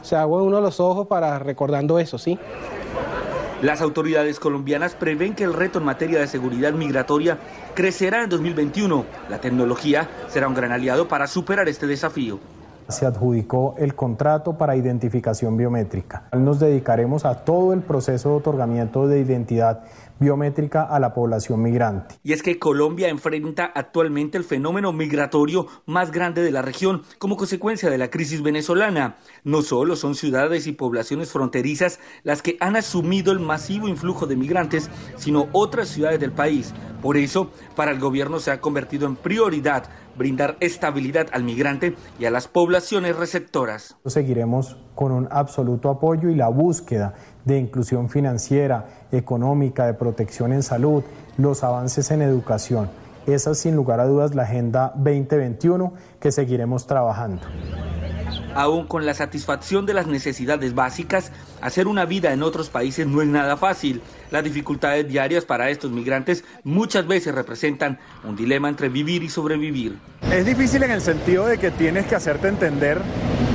se aguan uno los ojos para recordando eso, ¿sí? Las autoridades colombianas prevén que el reto en materia de seguridad migratoria crecerá en 2021. La tecnología será un gran aliado para superar este desafío. Se adjudicó el contrato para identificación biométrica. Nos dedicaremos a todo el proceso de otorgamiento de identidad biométrica a la población migrante. Y es que Colombia enfrenta actualmente el fenómeno migratorio más grande de la región como consecuencia de la crisis venezolana. No solo son ciudades y poblaciones fronterizas las que han asumido el masivo influjo de migrantes, sino otras ciudades del país. Por eso, para el gobierno se ha convertido en prioridad brindar estabilidad al migrante y a las poblaciones receptoras. Seguiremos con un absoluto apoyo y la búsqueda de inclusión financiera, económica, de protección en salud, los avances en educación. Esa es sin lugar a dudas la Agenda 2021 que seguiremos trabajando. Aún con la satisfacción de las necesidades básicas, hacer una vida en otros países no es nada fácil. Las dificultades diarias para estos migrantes muchas veces representan un dilema entre vivir y sobrevivir. Es difícil en el sentido de que tienes que hacerte entender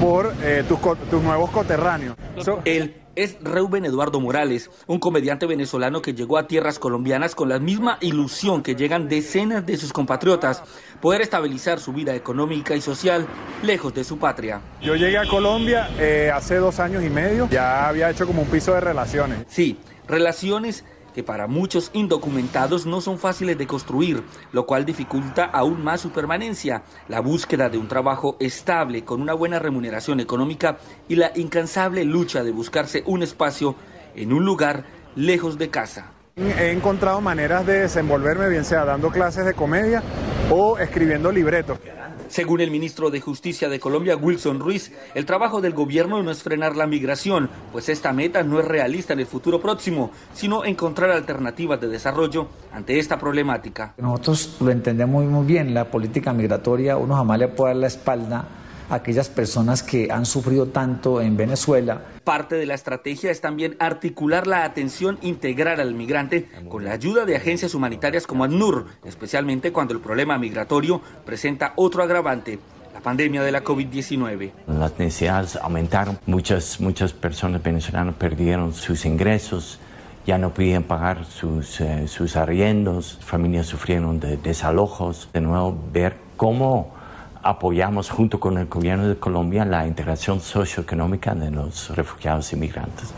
por eh, tus, tus nuevos coterráneos. Él es Reuben Eduardo Morales, un comediante venezolano que llegó a tierras colombianas con la misma ilusión que llegan decenas de sus compatriotas, poder estabilizar su vida económica y social lejos de su patria. Yo llegué a Colombia eh, hace dos años y medio, ya había hecho como un piso de relaciones. Sí, relaciones que para muchos indocumentados no son fáciles de construir, lo cual dificulta aún más su permanencia, la búsqueda de un trabajo estable con una buena remuneración económica y la incansable lucha de buscarse un espacio en un lugar lejos de casa. He encontrado maneras de desenvolverme, bien sea dando clases de comedia o escribiendo libretos. Según el ministro de Justicia de Colombia, Wilson Ruiz, el trabajo del gobierno no es frenar la migración, pues esta meta no es realista en el futuro próximo, sino encontrar alternativas de desarrollo ante esta problemática. Nosotros lo entendemos muy bien, la política migratoria, uno jamás le puede dar la espalda aquellas personas que han sufrido tanto en Venezuela. Parte de la estrategia es también articular la atención integral al migrante con la ayuda de agencias humanitarias como ACNUR, especialmente cuando el problema migratorio presenta otro agravante, la pandemia de la COVID-19. Las necesidades aumentaron, muchas, muchas personas venezolanas perdieron sus ingresos, ya no podían pagar sus, eh, sus arriendos, familias sufrieron de desalojos, de nuevo ver cómo apoyamos junto con el gobierno de Colombia la integración socioeconómica de los refugiados inmigrantes.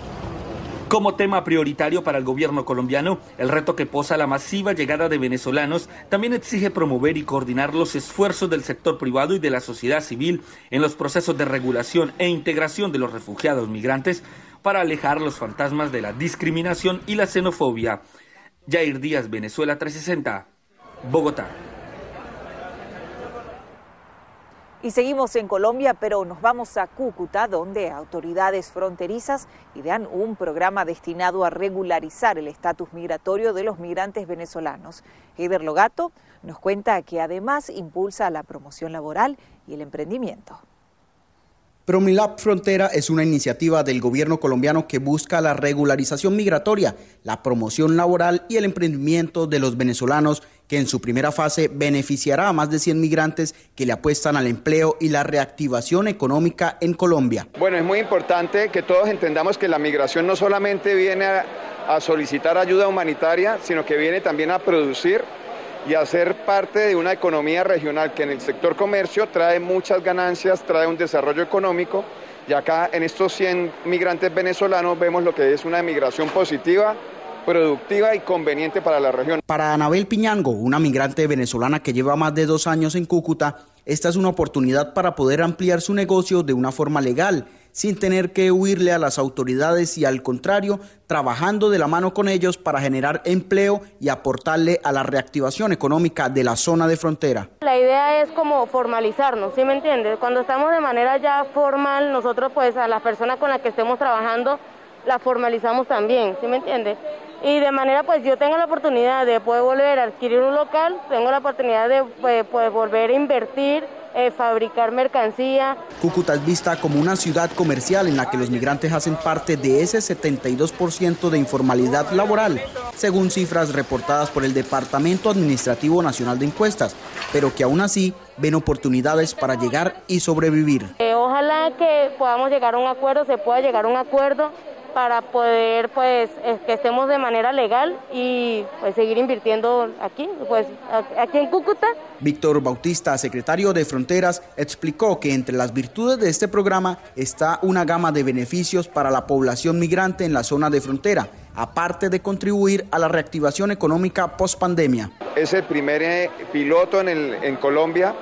Como tema prioritario para el gobierno colombiano, el reto que posa la masiva llegada de venezolanos también exige promover y coordinar los esfuerzos del sector privado y de la sociedad civil en los procesos de regulación e integración de los refugiados migrantes para alejar los fantasmas de la discriminación y la xenofobia. Jair Díaz, Venezuela 360, Bogotá. Y seguimos en Colombia, pero nos vamos a Cúcuta, donde autoridades fronterizas idean un programa destinado a regularizar el estatus migratorio de los migrantes venezolanos. Heider Logato nos cuenta que además impulsa la promoción laboral y el emprendimiento. Promilab Frontera es una iniciativa del gobierno colombiano que busca la regularización migratoria, la promoción laboral y el emprendimiento de los venezolanos, que en su primera fase beneficiará a más de 100 migrantes que le apuestan al empleo y la reactivación económica en Colombia. Bueno, es muy importante que todos entendamos que la migración no solamente viene a, a solicitar ayuda humanitaria, sino que viene también a producir y hacer parte de una economía regional que en el sector comercio trae muchas ganancias, trae un desarrollo económico y acá en estos 100 migrantes venezolanos vemos lo que es una migración positiva, productiva y conveniente para la región. Para Anabel Piñango, una migrante venezolana que lleva más de dos años en Cúcuta, esta es una oportunidad para poder ampliar su negocio de una forma legal sin tener que huirle a las autoridades y al contrario, trabajando de la mano con ellos para generar empleo y aportarle a la reactivación económica de la zona de frontera. La idea es como formalizarnos, ¿sí me entiendes? Cuando estamos de manera ya formal, nosotros pues a las personas con las que estemos trabajando la formalizamos también, ¿sí me entiendes? Y de manera pues yo tengo la oportunidad de poder volver a adquirir un local, tengo la oportunidad de pues, pues volver a invertir eh, fabricar mercancía. Cúcuta es vista como una ciudad comercial en la que los migrantes hacen parte de ese 72% de informalidad laboral, según cifras reportadas por el Departamento Administrativo Nacional de Encuestas, pero que aún así ven oportunidades para llegar y sobrevivir. Eh, ojalá que podamos llegar a un acuerdo, se pueda llegar a un acuerdo para poder pues que estemos de manera legal y pues seguir invirtiendo aquí, pues aquí en Cúcuta. Víctor Bautista, secretario de Fronteras, explicó que entre las virtudes de este programa está una gama de beneficios para la población migrante en la zona de frontera, aparte de contribuir a la reactivación económica post pandemia. Es el primer eh, piloto en, el, en Colombia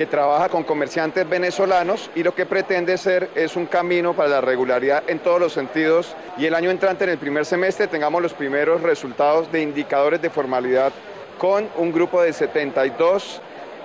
que trabaja con comerciantes venezolanos y lo que pretende ser es un camino para la regularidad en todos los sentidos y el año entrante en el primer semestre tengamos los primeros resultados de indicadores de formalidad con un grupo de 72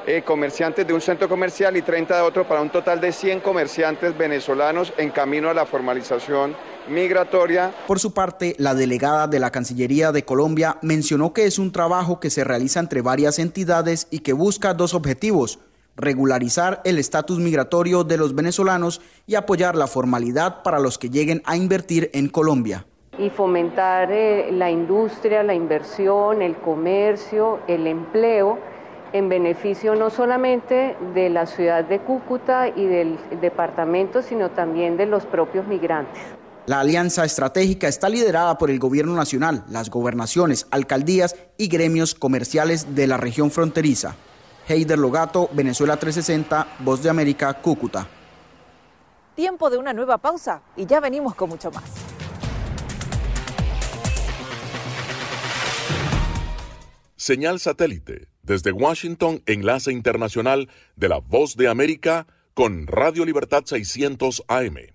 eh, comerciantes de un centro comercial y 30 de otro para un total de 100 comerciantes venezolanos en camino a la formalización migratoria. Por su parte, la delegada de la Cancillería de Colombia mencionó que es un trabajo que se realiza entre varias entidades y que busca dos objetivos regularizar el estatus migratorio de los venezolanos y apoyar la formalidad para los que lleguen a invertir en Colombia. Y fomentar eh, la industria, la inversión, el comercio, el empleo en beneficio no solamente de la ciudad de Cúcuta y del departamento, sino también de los propios migrantes. La alianza estratégica está liderada por el gobierno nacional, las gobernaciones, alcaldías y gremios comerciales de la región fronteriza. Heider Logato, Venezuela 360, Voz de América, Cúcuta. Tiempo de una nueva pausa y ya venimos con mucho más. Señal satélite desde Washington, enlace internacional de la Voz de América con Radio Libertad 600 AM.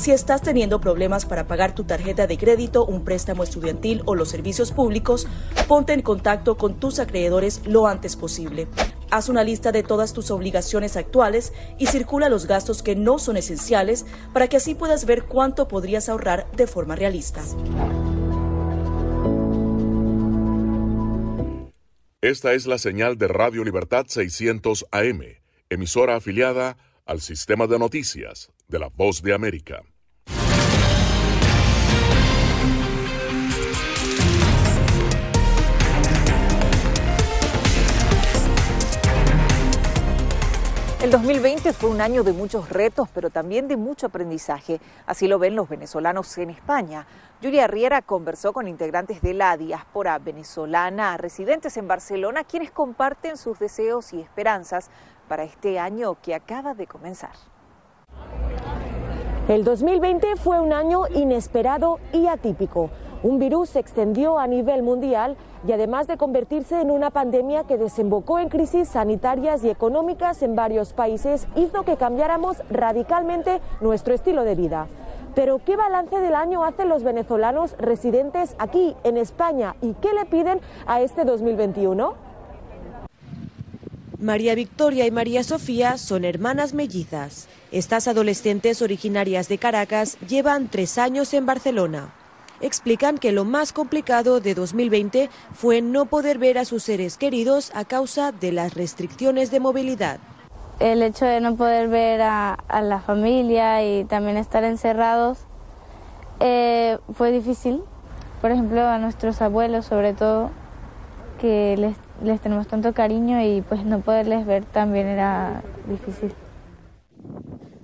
Si estás teniendo problemas para pagar tu tarjeta de crédito, un préstamo estudiantil o los servicios públicos, ponte en contacto con tus acreedores lo antes posible. Haz una lista de todas tus obligaciones actuales y circula los gastos que no son esenciales para que así puedas ver cuánto podrías ahorrar de forma realista. Esta es la señal de Radio Libertad 600 AM, emisora afiliada al sistema de noticias de la Voz de América. El 2020 fue un año de muchos retos, pero también de mucho aprendizaje. Así lo ven los venezolanos en España. Julia Riera conversó con integrantes de la diáspora venezolana residentes en Barcelona, quienes comparten sus deseos y esperanzas para este año que acaba de comenzar. El 2020 fue un año inesperado y atípico. Un virus se extendió a nivel mundial y además de convertirse en una pandemia que desembocó en crisis sanitarias y económicas en varios países, hizo que cambiáramos radicalmente nuestro estilo de vida. Pero ¿qué balance del año hacen los venezolanos residentes aquí en España y qué le piden a este 2021? María Victoria y María Sofía son hermanas mellizas. Estas adolescentes originarias de Caracas llevan tres años en Barcelona. Explican que lo más complicado de 2020 fue no poder ver a sus seres queridos a causa de las restricciones de movilidad. El hecho de no poder ver a, la familia y también estar encerrados eh, fue difícil. Por ejemplo, a nuestros abuelos sobre todo, que les tenemos tanto cariño y pues no poderles ver también era difícil.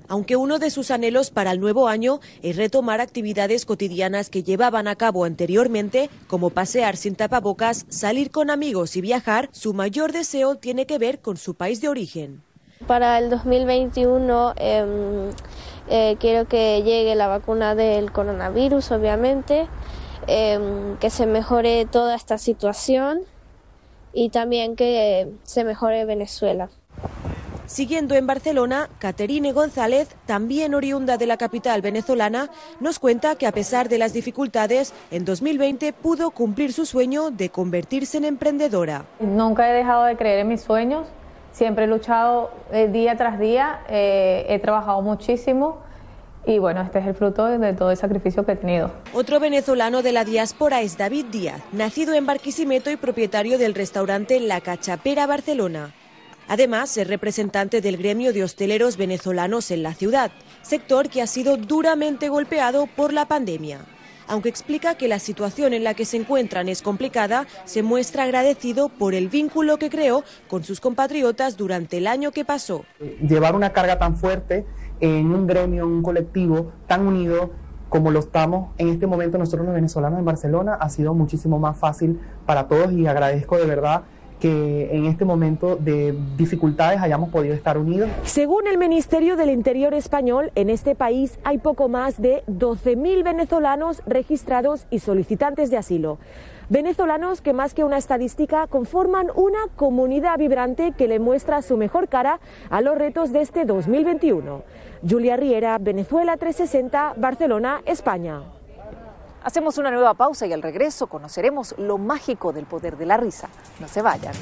Aunque uno de sus anhelos para el nuevo año es retomar actividades cotidianas que llevaban a cabo anteriormente, como pasear sin tapabocas, salir con amigos y viajar, su mayor deseo tiene que ver con su país de origen. Para el 2021 eh, eh, quiero que llegue la vacuna del coronavirus, obviamente, eh, que se mejore toda esta situación y también que se mejore Venezuela. Siguiendo en Barcelona, Caterine González, también oriunda de la capital venezolana, nos cuenta que a pesar de las dificultades, en 2020 pudo cumplir su sueño de convertirse en emprendedora. Nunca he dejado de creer en mis sueños, siempre he luchado eh, día tras día, eh, he trabajado muchísimo y bueno, este es el fruto de todo el sacrificio que he tenido. Otro venezolano de la diáspora es David Díaz, nacido en Barquisimeto y propietario del restaurante La Cachapera Barcelona. Además, es representante del gremio de hosteleros venezolanos en la ciudad, sector que ha sido duramente golpeado por la pandemia. Aunque explica que la situación en la que se encuentran es complicada, se muestra agradecido por el vínculo que creó con sus compatriotas durante el año que pasó. Llevar una carga tan fuerte en un gremio, en un colectivo tan unido como lo estamos en este momento nosotros los venezolanos en Barcelona, ha sido muchísimo más fácil para todos y agradezco de verdad que en este momento de dificultades hayamos podido estar unidos. Según el Ministerio del Interior español, en este país hay poco más de 12.000 venezolanos registrados y solicitantes de asilo. Venezolanos que más que una estadística conforman una comunidad vibrante que le muestra su mejor cara a los retos de este 2021. Julia Riera, Venezuela 360, Barcelona, España. Hacemos una nueva pausa y al regreso conoceremos lo mágico del poder de la risa. No se vayan.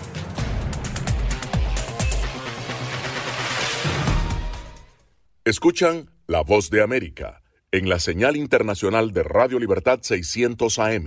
Escuchan La Voz de América en la señal internacional de Radio Libertad 600 AM.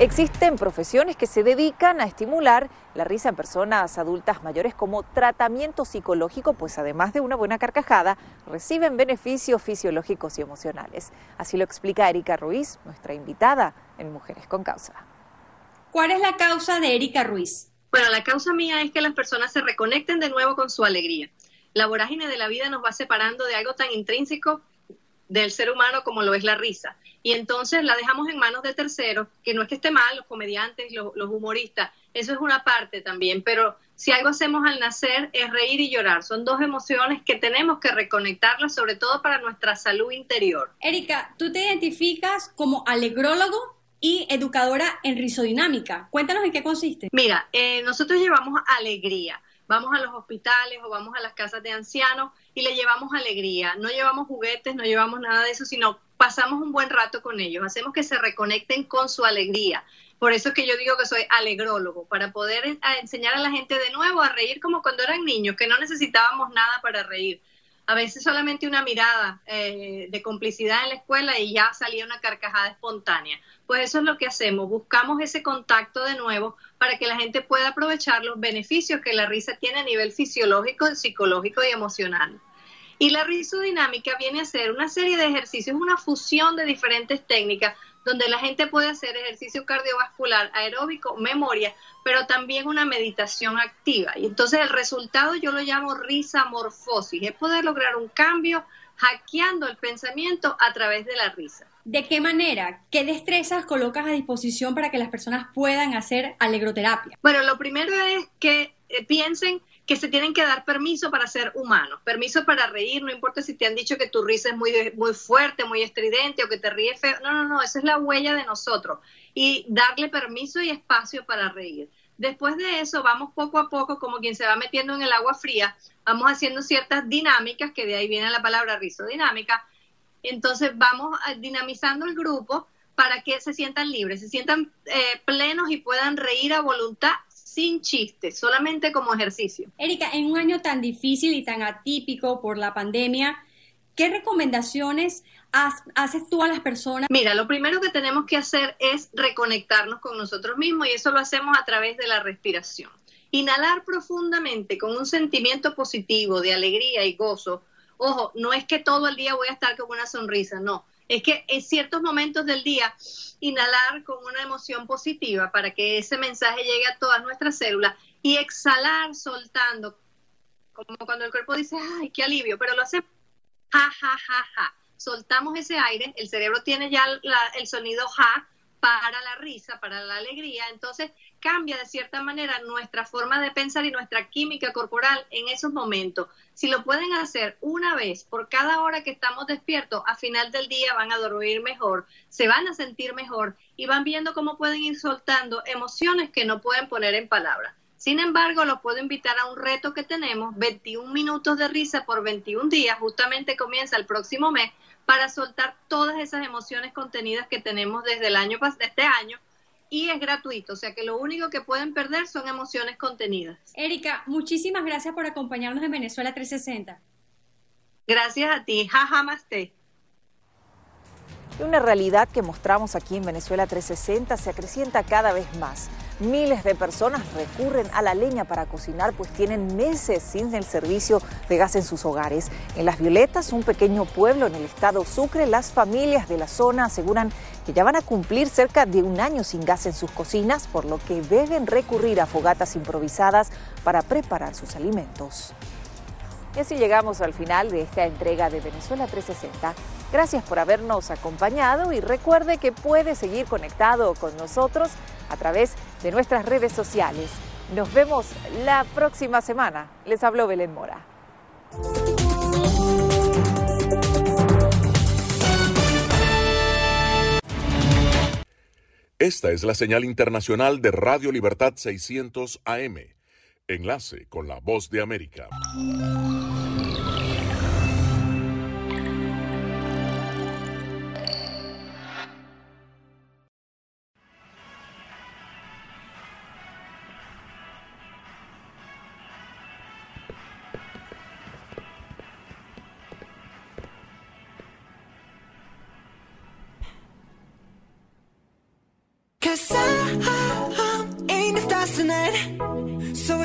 Existen profesiones que se dedican a estimular la risa en personas adultas mayores como tratamiento psicológico, pues además de una buena carcajada, reciben beneficios fisiológicos y emocionales. Así lo explica Erika Ruiz, nuestra invitada en Mujeres con Causa. ¿Cuál es la causa de Erika Ruiz? Bueno, la causa mía es que las personas se reconecten de nuevo con su alegría. La vorágine de la vida nos va separando de algo tan intrínseco del ser humano como lo es la risa. Y entonces la dejamos en manos de terceros, que no es que esté mal, los comediantes, los, humoristas, eso es una parte también, pero si algo hacemos al nacer es reír y llorar. Son dos emociones que tenemos que reconectarlas, sobre todo para nuestra salud interior. Erika, tú te identificas como alegrólogo y educadora en risodinámica. Cuéntanos en qué consiste. Mira, eh, nosotros llevamos alegría vamos a los hospitales o vamos a las casas de ancianos y le llevamos alegría. No llevamos juguetes, no llevamos nada de eso, sino pasamos un buen rato con ellos, hacemos que se reconecten con su alegría. Por eso es que yo digo que soy alegrólogo, para poder enseñar a la gente de nuevo a reír como cuando eran niños, que no necesitábamos nada para reír. A veces solamente una mirada eh, de complicidad en la escuela y ya salía una carcajada espontánea. Pues eso es lo que hacemos, buscamos ese contacto de nuevo para que la gente pueda aprovechar los beneficios que la risa tiene a nivel fisiológico, psicológico y emocional. Y la risodinámica viene a ser una serie de ejercicios, una fusión de diferentes técnicas donde la gente puede hacer ejercicio cardiovascular, aeróbico, memoria, pero también una meditación activa. Y entonces el resultado yo lo llamo risa morfosis, es poder lograr un cambio hackeando el pensamiento a través de la risa. ¿De qué manera? ¿Qué destrezas colocas a disposición para que las personas puedan hacer alegroterapia? Bueno, lo primero es que eh, piensen que se tienen que dar permiso para ser humanos, permiso para reír, no importa si te han dicho que tu risa es muy, muy fuerte, muy estridente o que te ríes feo, no, no, no, esa es la huella de nosotros y darle permiso y espacio para reír. Después de eso, vamos poco a poco, como quien se va metiendo en el agua fría, vamos haciendo ciertas dinámicas, que de ahí viene la palabra risodinámica, entonces vamos dinamizando el grupo para que se sientan libres, se sientan eh, plenos y puedan reír a voluntad sin chistes, solamente como ejercicio. Erika, en un año tan difícil y tan atípico por la pandemia, ¿qué recomendaciones haces tú a las personas? Mira, lo primero que tenemos que hacer es reconectarnos con nosotros mismos y eso lo hacemos a través de la respiración. Inhalar profundamente con un sentimiento positivo de alegría y gozo. Ojo, no es que todo el día voy a estar con una sonrisa, no. Es que en ciertos momentos del día inhalar con una emoción positiva para que ese mensaje llegue a todas nuestras células y exhalar soltando, como cuando el cuerpo dice, ay, qué alivio, pero lo hace ja, ja, ja, ja. soltamos ese aire, el cerebro tiene ya el sonido ja para la risa, para la alegría, entonces cambia de cierta manera nuestra forma de pensar y nuestra química corporal en esos momentos. Si lo pueden hacer una vez por cada hora que estamos despiertos, a final del día van a dormir mejor, se van a sentir mejor y van viendo cómo pueden ir soltando emociones que no pueden poner en palabras. Sin embargo, los puedo invitar a un reto que tenemos, 21 minutos de risa por 21 días, justamente comienza el próximo mes, para soltar todas esas emociones contenidas que tenemos desde el año de este año y es gratuito, o sea que lo único que pueden perder son emociones contenidas. Erika, muchísimas gracias por acompañarnos en Venezuela 360. Gracias a ti, jaja masté. Una realidad que mostramos aquí en Venezuela 360 se acrecienta cada vez más. Miles de personas recurren a la leña para cocinar, pues tienen meses sin el servicio de gas en sus hogares. En Las Violetas, un pequeño pueblo en el estado Sucre, las familias de la zona aseguran que ya van a cumplir cerca de un año sin gas en sus cocinas, por lo que deben recurrir a fogatas improvisadas para preparar sus alimentos. Y así llegamos al final de esta entrega de Venezuela 360. Gracias por habernos acompañado y recuerde que puede seguir conectado con nosotros a través de nuestras redes sociales. Nos vemos la próxima semana. Les habló Belén Mora. Esta es la señal internacional de Radio Libertad 600 AM. Enlace con la voz de América.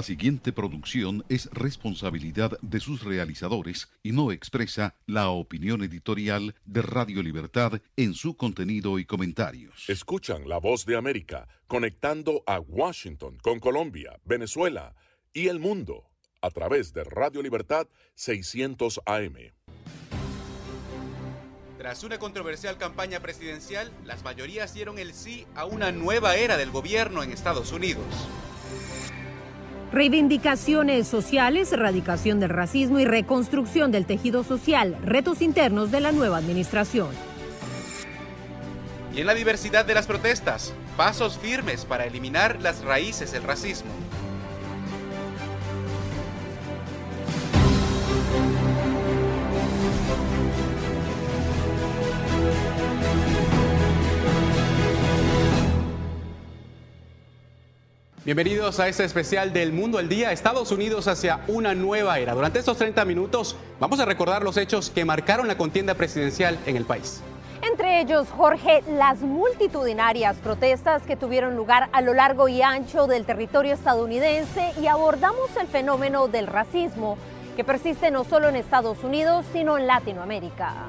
La siguiente producción es responsabilidad de sus realizadores y no expresa la opinión editorial de Radio Libertad en su contenido y comentarios. Escuchan la voz de América conectando a Washington con Colombia, Venezuela y el mundo a través de Radio Libertad 600 AM. Tras una controversial campaña presidencial, las mayorías dieron el sí a una nueva era del gobierno en Estados Unidos. Reivindicaciones sociales, erradicación del racismo y reconstrucción del tejido social, retos internos de la nueva administración. Y en la diversidad de las protestas, pasos firmes para eliminar las raíces del racismo. Bienvenidos a este especial del Mundo al Día, Estados Unidos hacia una nueva era. Durante estos 30 minutos vamos a recordar los hechos que marcaron la contienda presidencial en el país. Entre ellos, Jorge, las multitudinarias protestas que tuvieron lugar a lo largo y ancho del territorio estadounidense y abordamos el fenómeno del racismo que persiste no solo en Estados Unidos, sino en Latinoamérica.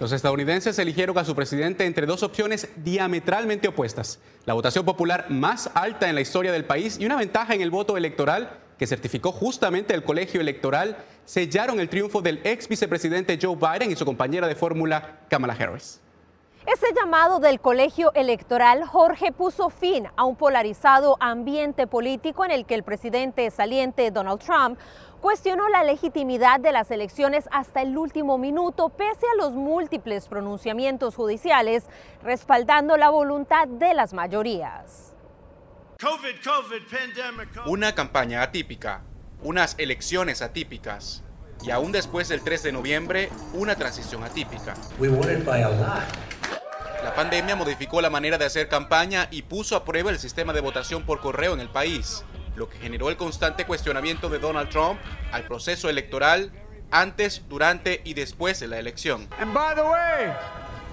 Los estadounidenses eligieron a su presidente entre dos opciones diametralmente opuestas. La votación popular más alta en la historia del país y una ventaja en el voto electoral que certificó justamente el colegio electoral sellaron el triunfo del ex vicepresidente Joe Biden y su compañera de fórmula Kamala Harris. Ese llamado del colegio electoral, Jorge, puso fin a un polarizado ambiente político en el que el presidente saliente Donald Trump cuestionó la legitimidad de las elecciones hasta el último minuto, pese a los múltiples pronunciamientos judiciales respaldando la voluntad de las mayorías. Una campaña atípica, unas elecciones atípicas y aún después del 3 de noviembre, una transición atípica. La pandemia modificó la manera de hacer campaña y puso a prueba el sistema de votación por correo en el país lo que generó el constante cuestionamiento de Donald Trump al proceso electoral antes, durante y después de la elección.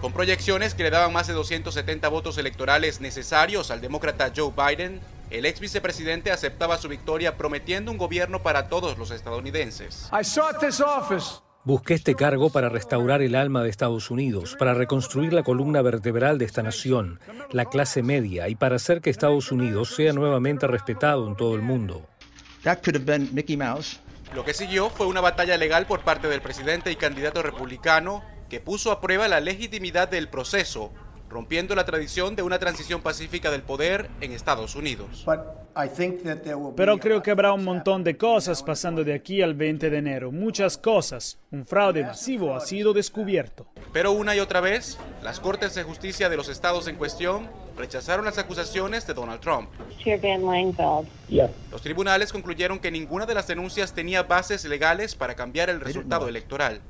Con proyecciones que le daban más de 270 votos electorales necesarios al demócrata Joe Biden, el ex vicepresidente aceptaba su victoria prometiendo un gobierno para todos los estadounidenses. Busqué este cargo para restaurar el alma de Estados Unidos, para reconstruir la columna vertebral de esta nación, la clase media, y para hacer que Estados Unidos sea nuevamente respetado en todo el mundo. Lo que siguió fue una batalla legal por parte del presidente y candidato republicano que puso a prueba la legitimidad del proceso rompiendo la tradición de una transición pacífica del poder en Estados Unidos. Pero creo que habrá un montón de cosas pasando de aquí al 20 de enero, muchas cosas. Un fraude masivo ha sido descubierto. Pero una y otra vez, las Cortes de Justicia de los estados en cuestión rechazaron las acusaciones de Donald Trump. Los tribunales concluyeron que ninguna de las denuncias tenía bases legales para cambiar el resultado electoral.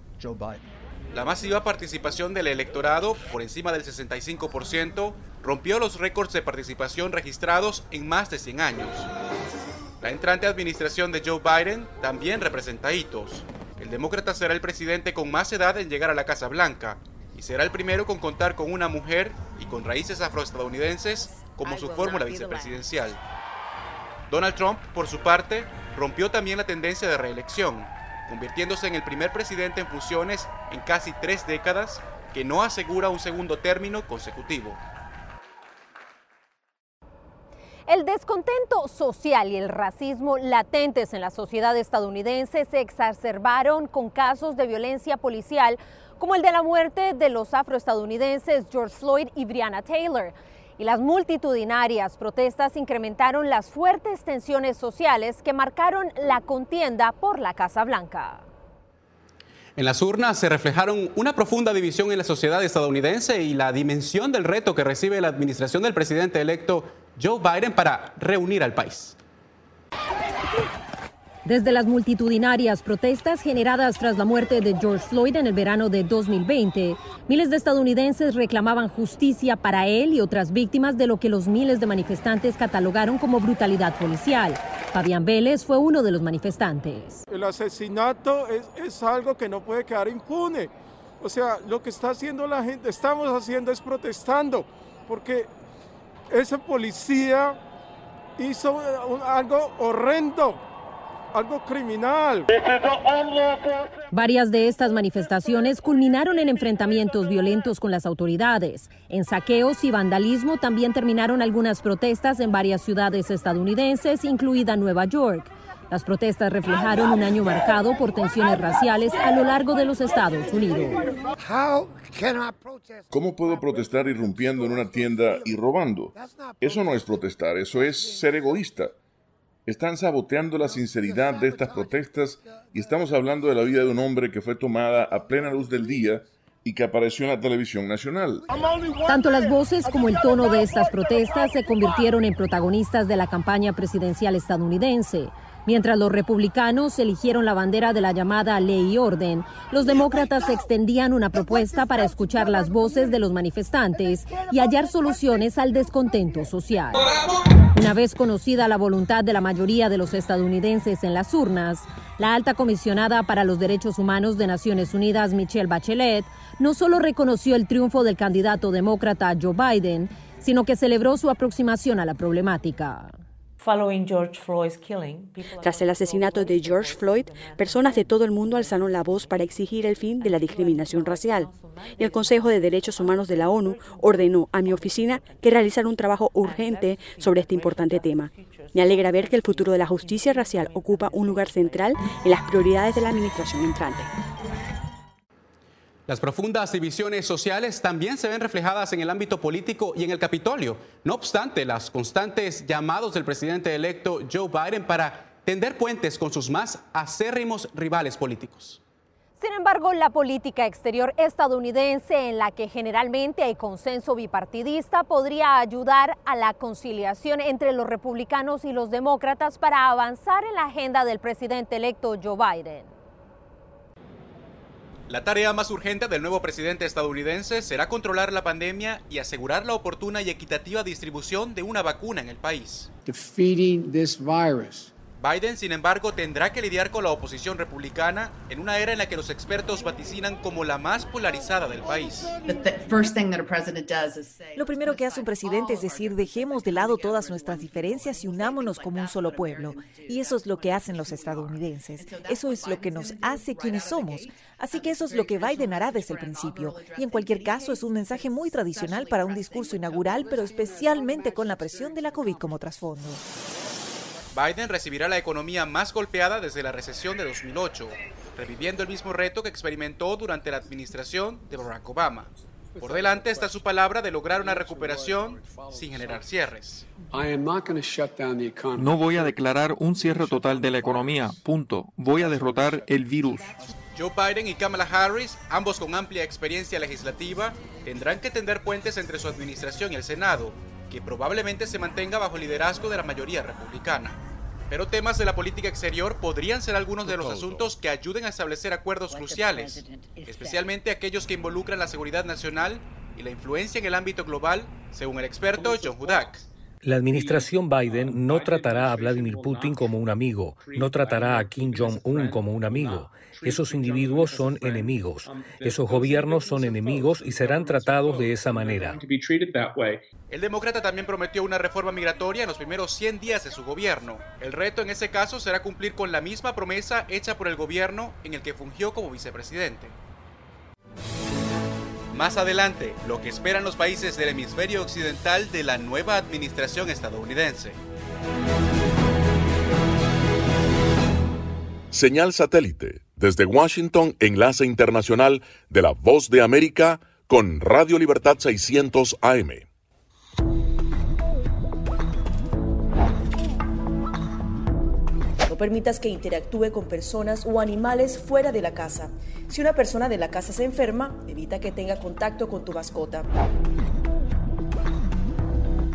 La masiva participación del electorado, por encima del 65%, rompió los récords de participación registrados en más de 100 años. La entrante administración de Joe Biden también representa hitos. El demócrata será el presidente con más edad en llegar a la Casa Blanca y será el primero con contar con una mujer y con raíces afroestadounidenses como su fórmula vicepresidencial. Donald Trump, por su parte, rompió también la tendencia de reelección convirtiéndose en el primer presidente en funciones en casi tres décadas que no asegura un segundo término consecutivo. El descontento social y el racismo latentes en la sociedad estadounidense se exacerbaron con casos de violencia policial como el de la muerte de los afroestadounidenses George Floyd y Breonna Taylor y las multitudinarias protestas incrementaron las fuertes tensiones sociales que marcaron la contienda por la Casa Blanca. En las urnas se reflejaron una profunda división en la sociedad estadounidense y la dimensión del reto que recibe la administración del presidente electo Joe Biden para reunir al país. Desde las multitudinarias protestas generadas tras la muerte de George Floyd en el verano de 2020, miles de estadounidenses reclamaban justicia para él y otras víctimas de lo que los miles de manifestantes catalogaron como brutalidad policial. Fabián Vélez fue uno de los manifestantes. El asesinato es, algo que no puede quedar impune. O sea, lo que está haciendo la gente, estamos haciendo es protestando, porque ese policía hizo algo horrendo, algo criminal. Varias de estas manifestaciones culminaron en enfrentamientos violentos con las autoridades. En saqueos y vandalismo también terminaron algunas protestas en varias ciudades estadounidenses, incluida Nueva York. Las protestas reflejaron un año marcado por tensiones raciales a lo largo de los Estados Unidos. ¿Cómo puedo protestar irrumpiendo en una tienda y robando? Eso no es protestar, eso es ser egoísta. Están saboteando la sinceridad de estas protestas y estamos hablando de la vida de un hombre que fue tomada a plena luz del día y que apareció en la televisión nacional. Tanto las voces como el tono de estas protestas se convirtieron en protagonistas de la campaña presidencial estadounidense. Mientras los republicanos eligieron la bandera de la llamada ley y orden, los demócratas extendían una propuesta para escuchar las voces de los manifestantes y hallar soluciones al descontento social. Una vez conocida la voluntad de la mayoría de los estadounidenses en las urnas, la alta comisionada para los derechos humanos de Naciones Unidas, Michelle Bachelet, no solo reconoció el triunfo del candidato demócrata Joe Biden, sino que celebró su aproximación a la problemática. Tras el asesinato de George Floyd, personas de todo el mundo alzaron la voz para exigir el fin de la discriminación racial. Y el Consejo de Derechos Humanos de la ONU ordenó a mi oficina que realizara un trabajo urgente sobre este importante tema. Me alegra ver que el futuro de la justicia racial ocupa un lugar central en las prioridades de la administración entrante. Las profundas divisiones sociales también se ven reflejadas en el ámbito político y en el Capitolio. No obstante, los constantes llamados del presidente electo Joe Biden para tender puentes con sus más acérrimos rivales políticos. Sin embargo, la política exterior estadounidense, en la que generalmente hay consenso bipartidista, podría ayudar a la conciliación entre los republicanos y los demócratas para avanzar en la agenda del presidente electo Joe Biden. La tarea más urgente del nuevo presidente estadounidense será controlar la pandemia y asegurar la oportuna y equitativa distribución de una vacuna en el país. Biden, sin embargo, tendrá que lidiar con la oposición republicana en una era en la que los expertos vaticinan como la más polarizada del país. Lo primero que hace un presidente es decir, dejemos de lado todas nuestras diferencias y unámonos como un solo pueblo. Y eso es lo que hacen los estadounidenses. Eso es lo que nos hace quienes somos. Así que eso es lo que Biden hará desde el principio. Y en cualquier caso es un mensaje muy tradicional para un discurso inaugural, pero especialmente con la presión de la COVID como trasfondo. Biden recibirá la economía más golpeada desde la recesión de 2008, reviviendo el mismo reto que experimentó durante la administración de Barack Obama. Por delante está su palabra de lograr una recuperación sin generar cierres. No voy a declarar un cierre total de la economía, punto. Voy a derrotar el virus. Joe Biden y Kamala Harris, ambos con amplia experiencia legislativa, tendrán que tender puentes entre su administración y el Senado, que probablemente se mantenga bajo el liderazgo de la mayoría republicana. Pero temas de la política exterior podrían ser algunos de los asuntos que ayuden a establecer acuerdos cruciales, especialmente aquellos que involucran la seguridad nacional y la influencia en el ámbito global, según el experto John Hudak. La administración Biden no tratará a Vladimir Putin como un amigo, no tratará a Kim Jong-un como un amigo. Esos individuos son enemigos, esos gobiernos son enemigos y serán tratados de esa manera. El demócrata también prometió una reforma migratoria en los primeros 100 días de su gobierno. El reto en ese caso será cumplir con la misma promesa hecha por el gobierno en el que fungió como vicepresidente. Más adelante, lo que esperan los países del hemisferio occidental de la nueva administración estadounidense. Señal satélite. Desde Washington, enlace internacional de la Voz de América con Radio Libertad 600 AM. No permitas que interactúe con personas o animales fuera de la casa. Si una persona de la casa se enferma, evita que tenga contacto con tu mascota.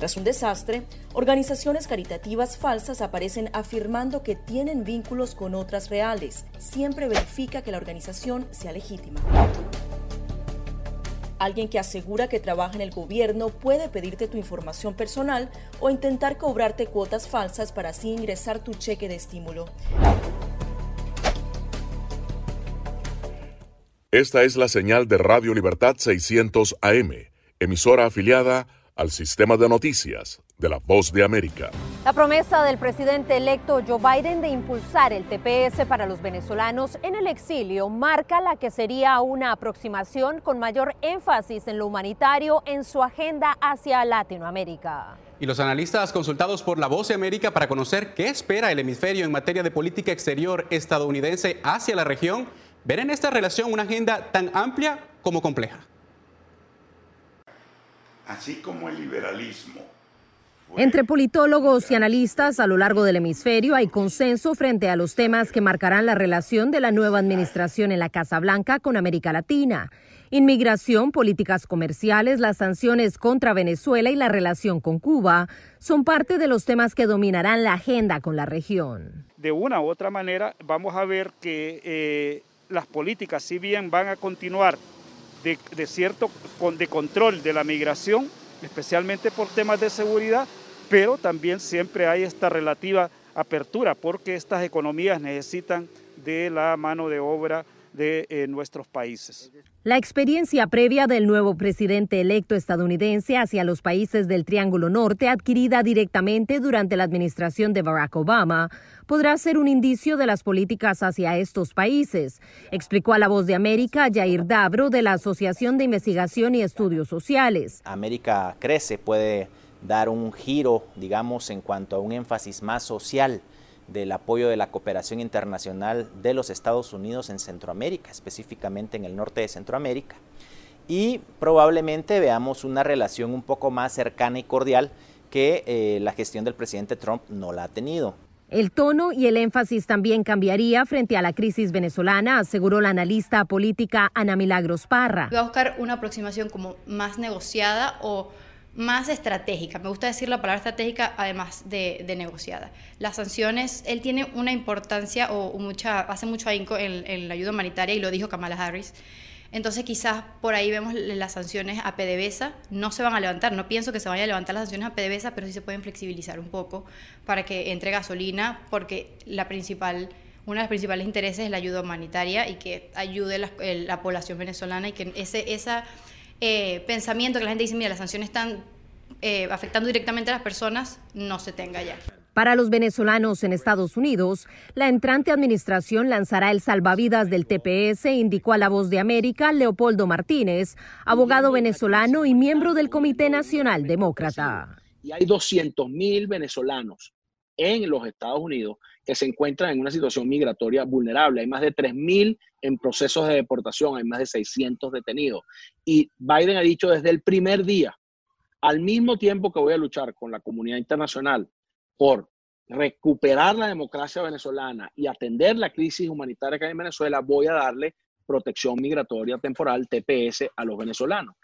Tras un desastre, organizaciones caritativas falsas aparecen afirmando que tienen vínculos con otras reales. Siempre verifica que la organización sea legítima. Alguien que asegura que trabaja en el gobierno puede pedirte tu información personal o intentar cobrarte cuotas falsas para así ingresar tu cheque de estímulo. Esta es la señal de Radio Libertad 600 AM, emisora afiliada al sistema de noticias de la Voz de América. La promesa del presidente electo Joe Biden de impulsar el TPS para los venezolanos en el exilio marca la que sería una aproximación con mayor énfasis en lo humanitario en su agenda hacia Latinoamérica. Y los analistas consultados por La Voz de América para conocer qué espera el hemisferio en materia de política exterior estadounidense hacia la región, ven en esta relación una agenda tan amplia como compleja así como el liberalismo. Entre politólogos y analistas a lo largo del hemisferio hay consenso frente a los temas que marcarán la relación de la nueva administración en la Casa Blanca con América Latina. Inmigración, políticas comerciales, las sanciones contra Venezuela y la relación con Cuba son parte de los temas que dominarán la agenda con la región. De una u otra manera vamos a ver que eh, las políticas, si bien van a continuar de, cierto de control de la migración, especialmente por temas de seguridad, pero también siempre hay esta relativa apertura porque estas economías necesitan de la mano de obra de eh, nuestros países. La experiencia previa del nuevo presidente electo estadounidense hacia los países del Triángulo Norte, adquirida directamente durante la administración de Barack Obama, podrá ser un indicio de las políticas hacia estos países, explicó a La Voz de América Jair Dabro de la Asociación de Investigación y Estudios Sociales. América crece, puede dar un giro, digamos, en cuanto a un énfasis más social del apoyo de la cooperación internacional de los Estados Unidos en Centroamérica, específicamente en el norte de Centroamérica. Y probablemente veamos una relación un poco más cercana y cordial que eh, la gestión del presidente Trump no la ha tenido. El tono y el énfasis también cambiaría frente a la crisis venezolana, aseguró la analista política Ana Milagros Parra. Va a buscar una aproximación como más negociada o más estratégica. Me gusta decir la palabra estratégica además de, negociada. Las sanciones, él tiene una importancia o mucha, hace mucho ahínco en, en, la ayuda humanitaria y lo dijo Kamala Harris. Entonces quizás por ahí vemos las sanciones a PDVSA, no se van a levantar, no pienso que se vayan a levantar las sanciones a PDVSA, pero sí se pueden flexibilizar un poco para que entre gasolina, porque la principal, uno de los principales intereses es la ayuda humanitaria y que ayude la, la población venezolana y que ese, esa eh, pensamiento que la gente dice, mira, las sanciones están eh, afectando directamente a las personas, no se tenga ya. Para los venezolanos en Estados Unidos, la entrante administración lanzará el salvavidas del TPS, indicó a La Voz de América Leopoldo Martínez, abogado venezolano y miembro del Comité Nacional Demócrata. Y hay 200 mil venezolanos en los Estados Unidos que se encuentran en una situación migratoria vulnerable. Hay más de 3.000 en procesos de deportación, hay más de 600 detenidos. Y Biden ha dicho desde el primer día, al mismo tiempo que voy a luchar con la comunidad internacional por recuperar la democracia venezolana y atender la crisis humanitaria que hay en Venezuela, voy a darle protección migratoria temporal TPS a los venezolanos.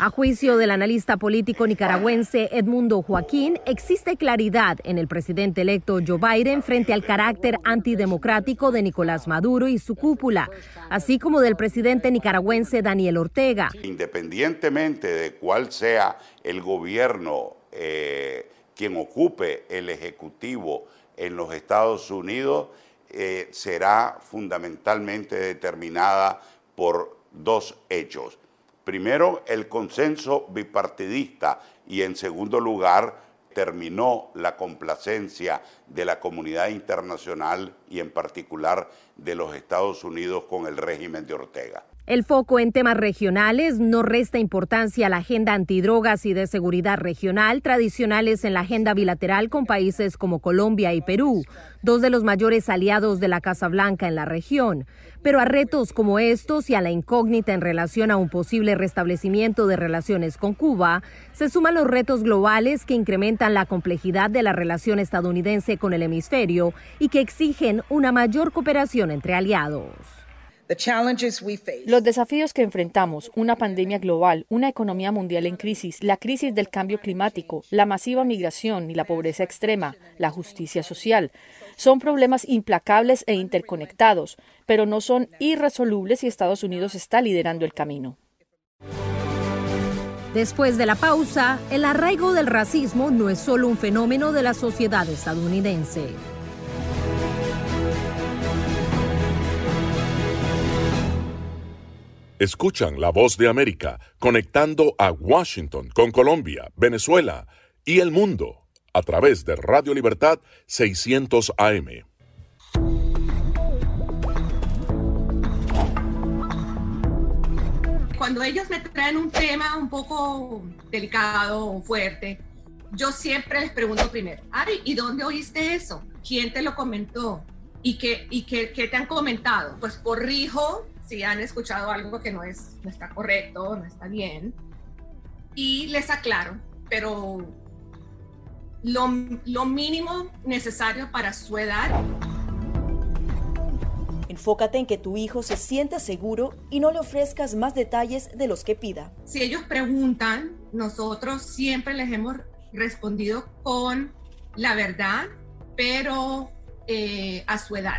A juicio del analista político nicaragüense Edmundo Joaquín, existe claridad en el presidente electo Joe Biden frente al carácter antidemocrático de Nicolás Maduro y su cúpula, así como del presidente nicaragüense Daniel Ortega. Independientemente de cuál sea el gobierno eh, quien ocupe el Ejecutivo en los Estados Unidos eh, será fundamentalmente determinada por dos hechos. Primero, el consenso bipartidista y en segundo lugar, terminó la complacencia de la comunidad internacional y en particular de los Estados Unidos con el régimen de Ortega. El foco en temas regionales no resta importancia a la agenda antidrogas y de seguridad regional tradicionales en la agenda bilateral con países como Colombia y Perú, dos de los mayores aliados de la Casa Blanca en la región. Pero a retos como estos y a la incógnita en relación a un posible restablecimiento de relaciones con Cuba, se suman los retos globales que incrementan la complejidad de la relación estadounidense con el hemisferio y que exigen una mayor cooperación entre aliados. Los desafíos que enfrentamos, una pandemia global, una economía mundial en crisis, la crisis del cambio climático, la masiva migración y la pobreza extrema, la justicia social, son problemas implacables e interconectados, pero no son irresolubles y Estados Unidos está liderando el camino. Después de la pausa, el arraigo del racismo no es solo un fenómeno de la sociedad estadounidense. Escuchan la voz de América conectando a Washington con Colombia, Venezuela y el mundo a través de Radio Libertad 600 AM. Cuando ellos me traen un tema un poco delicado fuerte, yo siempre les pregunto primero, Ari, ¿y dónde oíste eso? ¿Quién te lo comentó? ¿Y qué, y qué, qué te han comentado? Pues corrijo si han escuchado algo que no, es, no está correcto, no está bien. Y les aclaro, pero lo, lo mínimo necesario para su edad. Enfócate en que tu hijo se sienta seguro y no le ofrezcas más detalles de los que pida. Si ellos preguntan, nosotros siempre les hemos respondido con la verdad, pero eh, a su edad.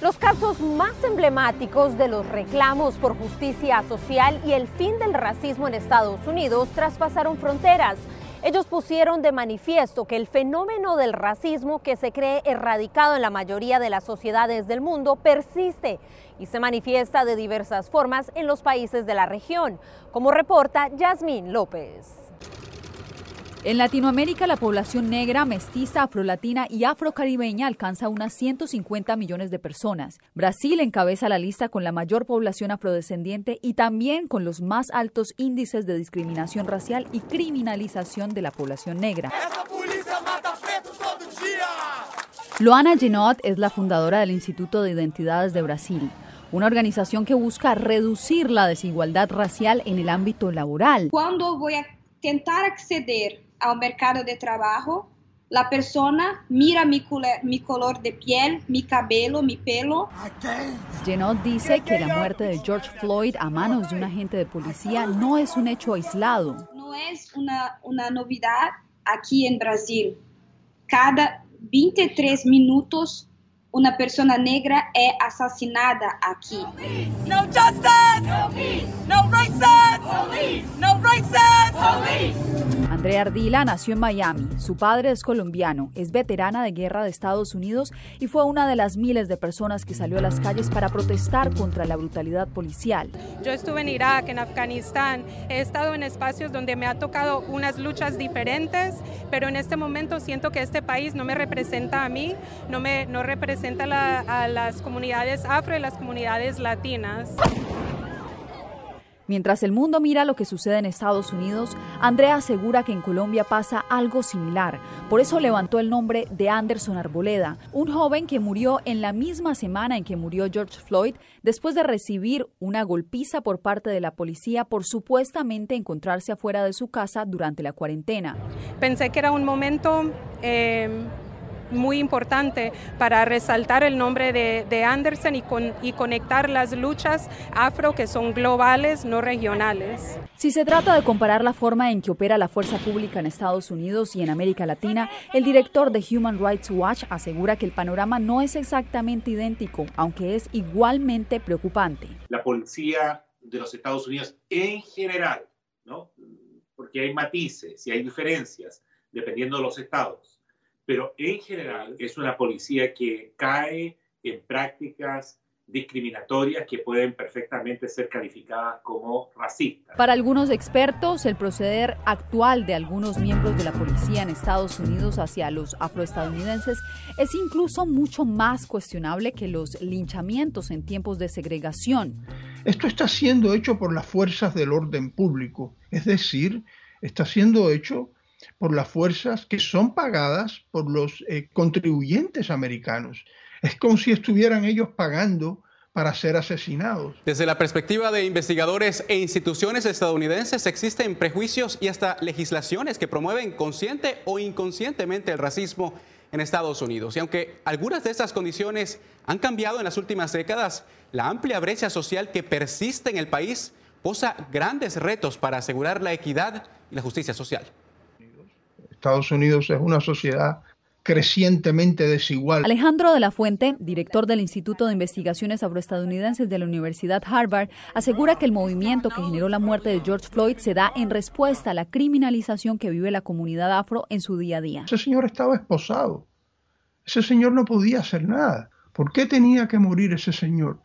Los casos más emblemáticos de los reclamos por justicia social y el fin del racismo en Estados Unidos traspasaron fronteras. Ellos pusieron de manifiesto que el fenómeno del racismo que se cree erradicado en la mayoría de las sociedades del mundo persiste y se manifiesta de diversas formas en los países de la región, como reporta Yasmín López. En Latinoamérica, la población negra, mestiza, afrolatina y afrocaribeña alcanza unas 150 millones de personas. Brasil encabeza la lista con la mayor población afrodescendiente y también con los más altos índices de discriminación racial y criminalización de la población negra. Loana Genot es la fundadora del Instituto de Identidades de Brasil una organización que busca reducir la desigualdad racial en el ámbito laboral. Cuando voy a tentar acceder al mercado de trabajo, la persona mira mi, mi, color de piel, mi cabello, mi pelo. Genot dice que la muerte de George Floyd a manos de un agente de policía no es un hecho aislado. No es una, una novedad aquí en Brasil. Cada 23 minutos una persona negra es asesinada aquí. No justice. No peace. No racist. Andrea Ardila nació en Miami. Su padre es colombiano, es veterana de guerra de Estados Unidos y fue una de las miles de personas que salió a las calles para protestar contra la brutalidad policial. Yo estuve en Irak, en Afganistán, he estado en espacios donde me ha tocado unas luchas diferentes, pero en este momento siento que este país no me representa a mí, no, me, no representa a las comunidades afro y las comunidades latinas. Mientras el mundo mira lo que sucede en Estados Unidos, Andrea asegura que en Colombia pasa algo similar. Por eso levantó el nombre de Anderson Arboleda, un joven que murió en la misma semana en que murió George Floyd después de recibir una golpiza por parte de la policía por supuestamente encontrarse afuera de su casa durante la cuarentena. Pensé que era un momento... Eh, muy importante para resaltar el nombre de, Anderson y, y conectar las luchas afro que son globales, no regionales. Si se trata de comparar la forma en que opera la fuerza pública en Estados Unidos y en América Latina, el director de Human Rights Watch asegura que el panorama no es exactamente idéntico, aunque es igualmente preocupante. La policía de los Estados Unidos en general, ¿no? porque hay matices y hay diferencias dependiendo de los estados pero en general es una policía que cae en prácticas discriminatorias que pueden perfectamente ser calificadas como racistas. Para algunos expertos, el proceder actual de algunos miembros de la policía en Estados Unidos hacia los afroestadounidenses es incluso mucho más cuestionable que los linchamientos en tiempos de segregación. Esto está siendo hecho por las fuerzas del orden público, es decir, está siendo hecho por las fuerzas que son pagadas por los eh, contribuyentes americanos. Es como si estuvieran ellos pagando para ser asesinados. Desde la perspectiva de investigadores e instituciones estadounidenses existen prejuicios y hasta legislaciones que promueven consciente o inconscientemente el racismo en Estados Unidos. Y aunque algunas de estas condiciones han cambiado en las últimas décadas, la amplia brecha social que persiste en el país posa grandes retos para asegurar la equidad y la justicia social. Estados Unidos es una sociedad crecientemente desigual. Alejandro de la Fuente, director del Instituto de Investigaciones Afroestadounidenses de la Universidad Harvard, asegura que el movimiento que generó la muerte de George Floyd se da en respuesta a la criminalización que vive la comunidad afro en su día a día. Ese señor estaba esposado. Ese señor no podía hacer nada. ¿Por qué tenía que morir ese señor?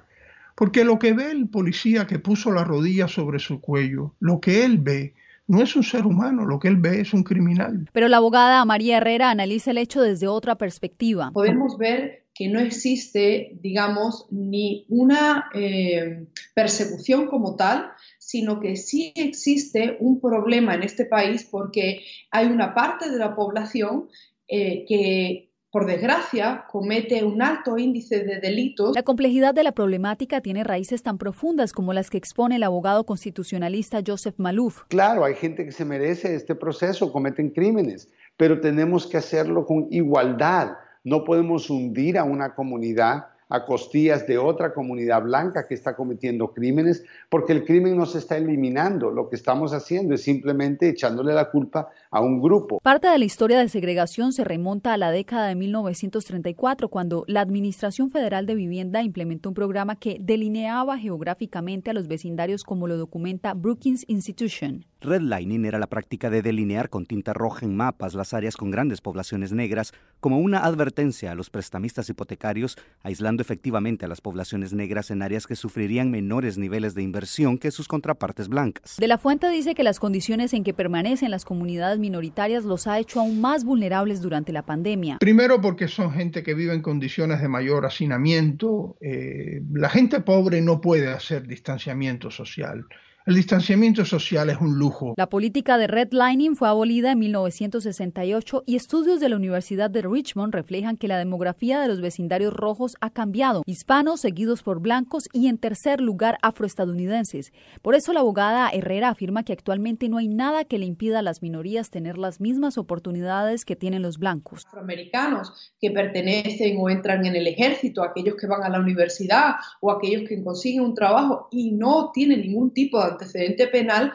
Porque lo que ve el policía que puso la rodilla sobre su cuello, lo que él ve no es un ser humano, lo que él ve es un criminal. Pero la abogada María Herrera analiza el hecho desde otra perspectiva. Podemos ver que no existe, digamos, ni una eh, persecución como tal, sino que sí existe un problema en este país porque hay una parte de la población eh, que por desgracia, comete un alto índice de delitos. La complejidad de la problemática tiene raíces tan profundas como las que expone el abogado constitucionalista Joseph Malouf. Claro, hay gente que se merece este proceso, cometen crímenes, pero tenemos que hacerlo con igualdad. No podemos hundir a una comunidad a costillas de otra comunidad blanca que está cometiendo crímenes, porque el crimen no se está eliminando. Lo que estamos haciendo es simplemente echándole la culpa a un grupo. Parte de la historia de segregación se remonta a la década de 1934, cuando la Administración Federal de Vivienda implementó un programa que delineaba geográficamente a los vecindarios como lo documenta Brookings Institution. Redlining era la práctica de delinear con tinta roja en mapas las áreas con grandes poblaciones negras como una advertencia a los prestamistas hipotecarios, aislando efectivamente a las poblaciones negras en áreas que sufrirían menores niveles de inversión que sus contrapartes blancas. De la Fuente dice que las condiciones en que permanecen las comunidades minoritarias los ha hecho aún más vulnerables durante la pandemia. Primero porque son gente que vive en condiciones de mayor hacinamiento. Eh, la gente pobre no puede hacer distanciamiento social. El distanciamiento social es un lujo. La política de redlining fue abolida en 1968 y estudios de la Universidad de Richmond reflejan que la demografía de los vecindarios rojos ha cambiado, hispanos seguidos por blancos y en tercer lugar afroestadounidenses. Por eso la abogada Herrera afirma que actualmente no hay nada que le impida a las minorías tener las mismas oportunidades que tienen los blancos. Afroamericanos que pertenecen o entran en el ejército, aquellos que van a la universidad o aquellos que consiguen un trabajo y no tienen ningún tipo de antecedente penal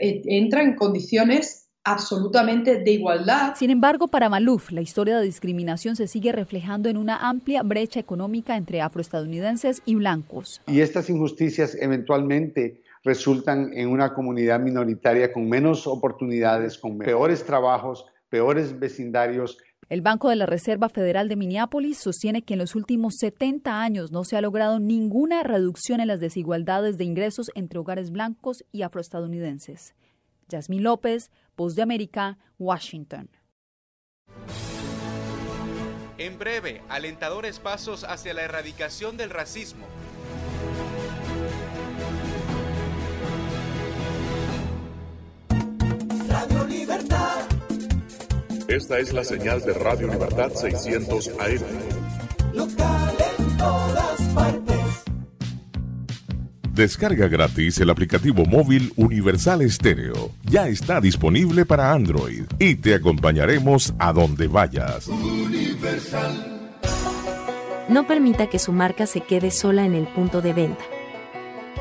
eh, entra en condiciones absolutamente de igualdad. Sin embargo, para Maluf, la historia de discriminación se sigue reflejando en una amplia brecha económica entre afroestadounidenses y blancos. Y estas injusticias eventualmente resultan en una comunidad minoritaria con menos oportunidades, con peores trabajos, peores vecindarios. El Banco de la Reserva Federal de Minneapolis sostiene que en los últimos 70 años no se ha logrado ninguna reducción en las desigualdades de ingresos entre hogares blancos y afroestadounidenses. Yasmín López, Voz de América, Washington. En breve, alentadores pasos hacia la erradicación del racismo. Radio Libertad. Esta es la señal de Radio Libertad 600 AM. Local en todas partes. Descarga gratis el aplicativo móvil Universal Estéreo. Ya está disponible para Android y te acompañaremos a donde vayas. Universal. No permita que su marca se quede sola en el punto de venta.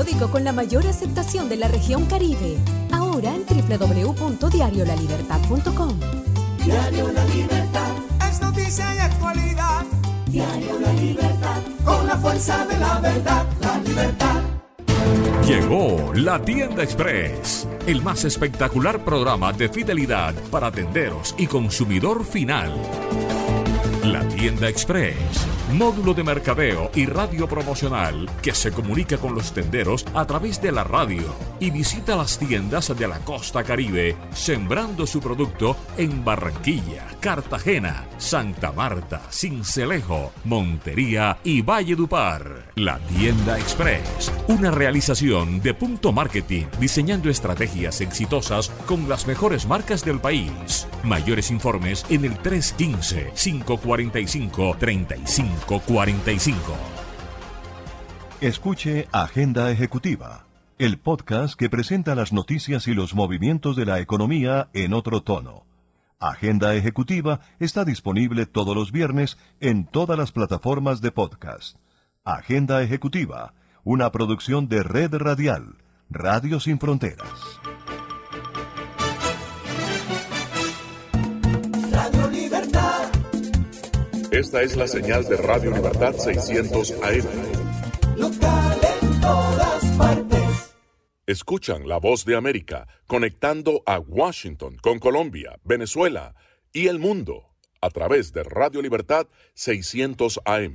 Periódico con la mayor aceptación de la región Caribe. Ahora en www.diariolalibertad.com. Diario La Libertad. Es noticia y actualidad. Diario La Libertad. Con la fuerza de la verdad. La libertad. Llegó la Tienda Express, el más espectacular programa de fidelidad para tenderos y consumidor final. La Tienda Express, módulo de mercadeo y radio promocional que se comunica con los tenderos a través de la radio y visita las tiendas de la costa caribe sembrando su producto en Barranquilla, Cartagena, Santa Marta, Cincelejo, Montería y Valledupar. La Tienda Express, una realización de Punto Marketing, diseñando estrategias exitosas con las mejores marcas del país. Mayores informes en el 315 545 3545. Escuche Agenda Ejecutiva, el podcast que presenta las noticias y los movimientos de la economía en otro tono. Agenda Ejecutiva está disponible todos los viernes en todas las plataformas de podcast. Agenda Ejecutiva, una producción de Red Radial, Radio Sin Fronteras. Esta es la señal de Radio Libertad 600 AM. Local en todas partes. Escuchan la voz de América conectando a Washington con Colombia, Venezuela y el mundo a través de Radio Libertad 600 AM.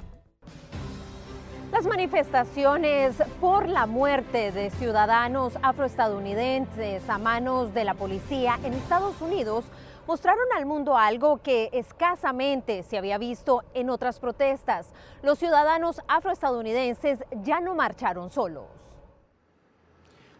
Las manifestaciones por la muerte de ciudadanos afroestadounidenses a manos de la policía en Estados Unidos mostraron al mundo algo que escasamente se había visto en otras protestas. Los ciudadanos afroestadounidenses ya no marcharon solos.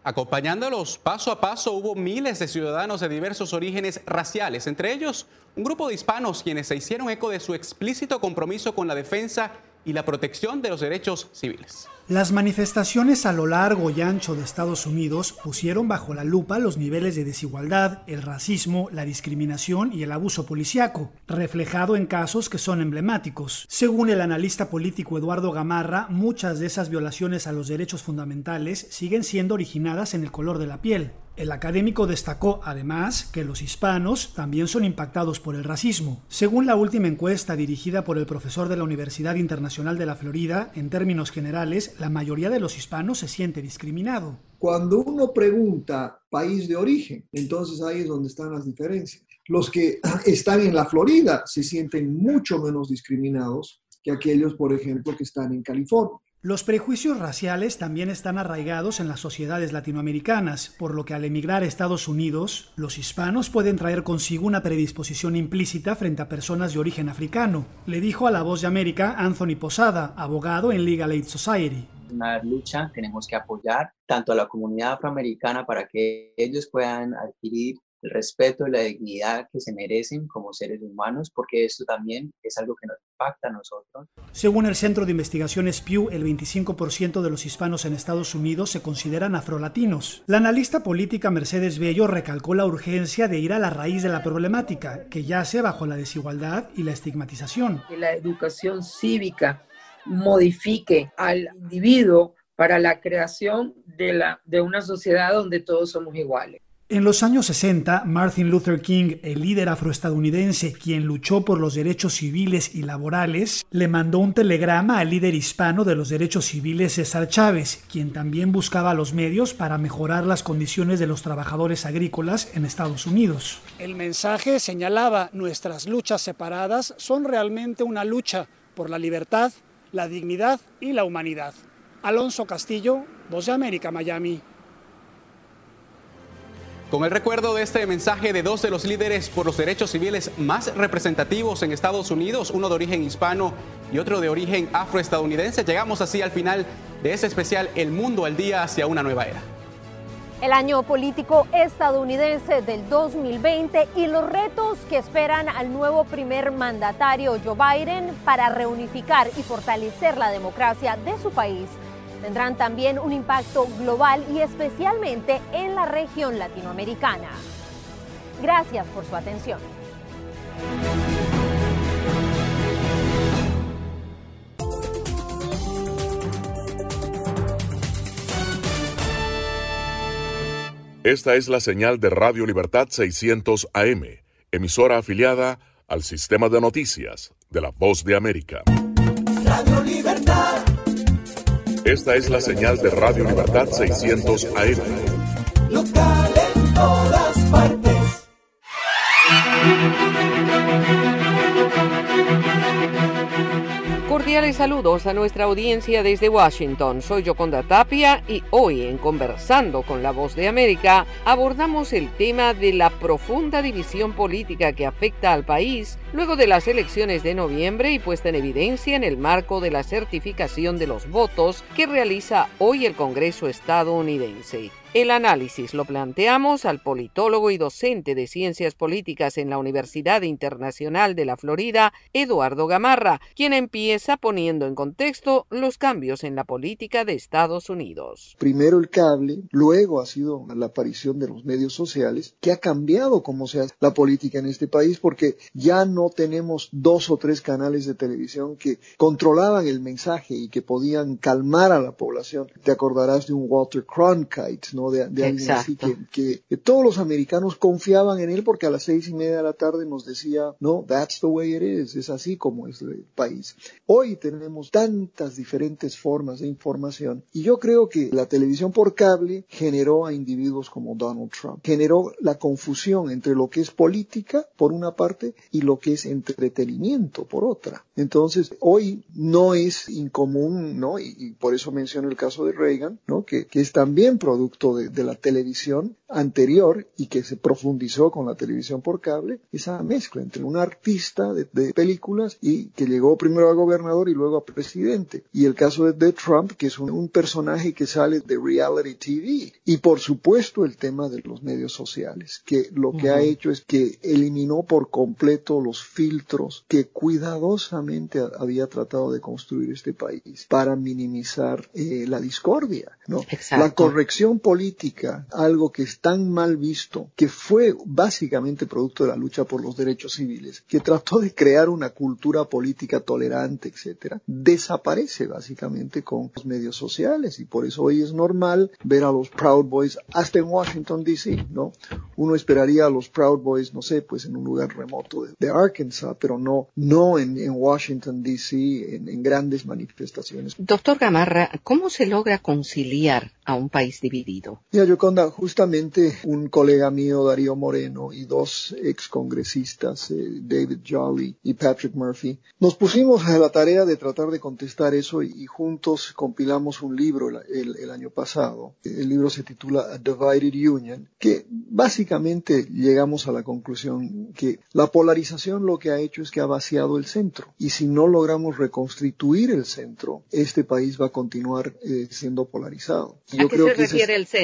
Acompañándolos paso a paso hubo miles de ciudadanos de diversos orígenes raciales, entre ellos un grupo de hispanos quienes se hicieron eco de su explícito compromiso con la defensa y la protección de los derechos civiles. Las manifestaciones a lo largo y ancho de Estados Unidos pusieron bajo la lupa los niveles de desigualdad, el racismo, la discriminación y el abuso policiaco, reflejado en casos que son emblemáticos. Según el analista político Eduardo Gamarra, muchas de esas violaciones a los derechos fundamentales siguen siendo originadas en el color de la piel. El académico destacó además que los hispanos también son impactados por el racismo. Según la última encuesta dirigida por el profesor de la Universidad Internacional de la Florida, en términos generales, la mayoría de los hispanos se siente discriminado. Cuando uno pregunta país de origen, entonces ahí es donde están las diferencias. Los que están en la Florida se sienten mucho menos discriminados que aquellos, por ejemplo, que están en California. Los prejuicios raciales también están arraigados en las sociedades latinoamericanas, por lo que al emigrar a Estados Unidos, los hispanos pueden traer consigo una predisposición implícita frente a personas de origen africano, le dijo a La Voz de América Anthony Posada, abogado en Legal Aid Society. Una lucha, tenemos que apoyar tanto a la comunidad afroamericana para que ellos puedan adquirir el respeto y la dignidad que se merecen como seres humanos, porque esto también es algo que nos impacta a nosotros. Según el Centro de Investigaciones Pew, el 25% de los hispanos en Estados Unidos se consideran afrolatinos. La analista política Mercedes Bello recalcó la urgencia de ir a la raíz de la problemática, que yace bajo la desigualdad y la estigmatización. Que la educación cívica modifique al individuo para la creación de, la, de una sociedad donde todos somos iguales. En los años 60, Martin Luther King, el líder afroestadounidense quien luchó por los derechos civiles y laborales, le mandó un telegrama al líder hispano de los derechos civiles César Chávez, quien también buscaba los medios para mejorar las condiciones de los trabajadores agrícolas en Estados Unidos. El mensaje señalaba nuestras luchas separadas son realmente una lucha por la libertad, la dignidad y la humanidad. Alonso Castillo, Voz de América, Miami. Con el recuerdo de este mensaje de dos de los líderes por los derechos civiles más representativos en Estados Unidos, uno de origen hispano y otro de origen afroestadounidense, llegamos así al final de este especial El Mundo al Día hacia una nueva era. El año político estadounidense del 2020 y los retos que esperan al nuevo primer mandatario Joe Biden para reunificar y fortalecer la democracia de su país tendrán también un impacto global y especialmente en la región latinoamericana. Gracias por su atención. Esta es la señal de Radio Libertad 600 AM, emisora afiliada al sistema de noticias de la Voz de América. Radio Libertad esta es la señal de Radio Libertad 600 AM. Saludos a nuestra audiencia desde Washington. Soy Yoconda Tapia y hoy en Conversando con la Voz de América abordamos el tema de la profunda división política que afecta al país luego de las elecciones de noviembre y puesta en evidencia en el marco de la certificación de los votos que realiza hoy el Congreso estadounidense. El análisis lo planteamos al politólogo y docente de ciencias políticas en la Universidad Internacional de la Florida, Eduardo Gamarra, quien empieza poniendo en contexto los cambios en la política de Estados Unidos. Primero el cable, luego ha sido la aparición de los medios sociales, que ha cambiado cómo se hace la política en este país, porque ya no tenemos dos o tres canales de televisión que controlaban el mensaje y que podían calmar a la población. Te acordarás de un Walter Cronkite, ¿no? De, alguien así que, que, todos los americanos confiaban en él porque a las seis y media de la tarde nos decía, no, that's the way it is, es así como es el país. Hoy tenemos tantas diferentes formas de información y yo creo que la televisión por cable generó a individuos como Donald Trump, generó la confusión entre lo que es política por una parte y lo que es entretenimiento por otra. Entonces, hoy no es incomún, ¿no? Y, por eso menciono el caso de Reagan, ¿no? Que, que es también producto de, de, la televisión anterior y que se profundizó con la televisión por cable, esa mezcla entre un artista de, de películas y que llegó primero a gobernador y luego a presidente. Y el caso de, de Trump, que es un, un, personaje que sale de reality TV. Y por supuesto el tema de los medios sociales, que lo que uh -huh. ha hecho es que eliminó por completo los filtros que cuidadosamente había tratado de construir este país para minimizar eh, la discordia, ¿no? La corrección política, algo que es tan mal visto, que fue básicamente producto de la lucha por los derechos civiles, que trató de crear una cultura política tolerante, etcétera, desaparece básicamente con los medios sociales y por eso hoy es normal ver a los Proud Boys hasta en Washington DC, ¿no? Uno esperaría a los Proud Boys, no sé, pues en un lugar remoto de, Arkansas, pero no, no en, Washington DC, en grandes manifestaciones. Doctor Gamarra, ¿cómo se logra conciliar a un país dividido? Ya, Yoconda, justamente un colega mío, Darío Moreno, y dos ex congresistas, eh, David Jolly y Patrick Murphy, nos pusimos a la tarea de tratar de contestar eso y, y juntos compilamos un libro el, el, el, año pasado. El libro se titula A Divided Union, que básicamente llegamos a la conclusión que la polarización lo que ha hecho es que ha vaciado el centro. Y si no logramos reconstituir el centro, este país va a continuar eh, siendo polarizado. Yo ¿A qué creo se que refiere es, el centro?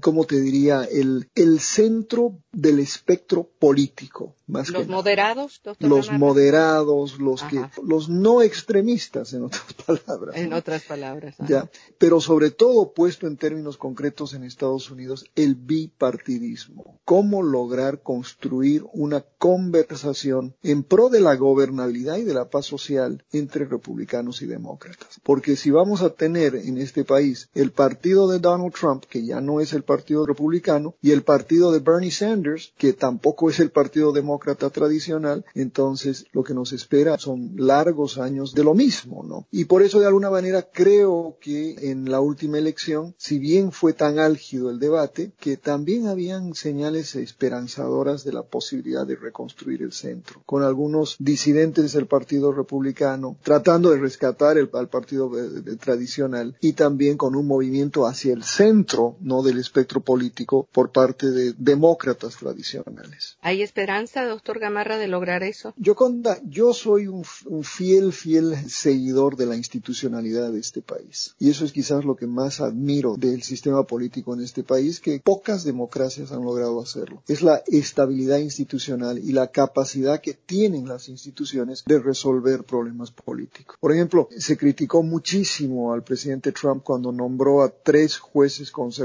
¿Cómo te diría? El, el centro del espectro político. Más ¿Los que moderados, doctor Los moderados, los que, los no extremistas, en otras palabras. En ¿no? otras palabras. ajá. Ya, pero sobre todo puesto en términos concretos en Estados Unidos, el bipartidismo. Cómo lograr construir una conversación en pro de la gobernabilidad y de la paz social entre republicanos y demócratas. Porque si vamos a tener en este país el partido de Donald Trump, que ya no es el partido republicano, y el partido de Bernie Sanders, que tampoco es el partido demócrata tradicional, entonces lo que nos espera son largos años de lo mismo, ¿no? Y por eso de alguna manera creo que en la última elección, si bien fue tan álgido el debate, que también habían señales esperanzadoras de la posibilidad de reconstruir el centro, con algunos disidentes del Partido Republicano tratando de rescatar el, al partido de, tradicional y también con un movimiento hacia el centro, no del espectro político, por parte de demócratas tradicionales. ¿Hay esperanza, doctor Gamarra, de lograr eso? Yo, yo soy un, un fiel, fiel seguidor de la institucionalidad de este país. Y eso es quizás lo que más admiro del sistema político en este país, que pocas democracias han logrado hacerlo. Es la estabilidad institucional y la capacidad que tienen las instituciones de resolver problemas políticos. Por ejemplo, se criticó muchísimo al presidente Trump cuando nombró a tres jueces conservadores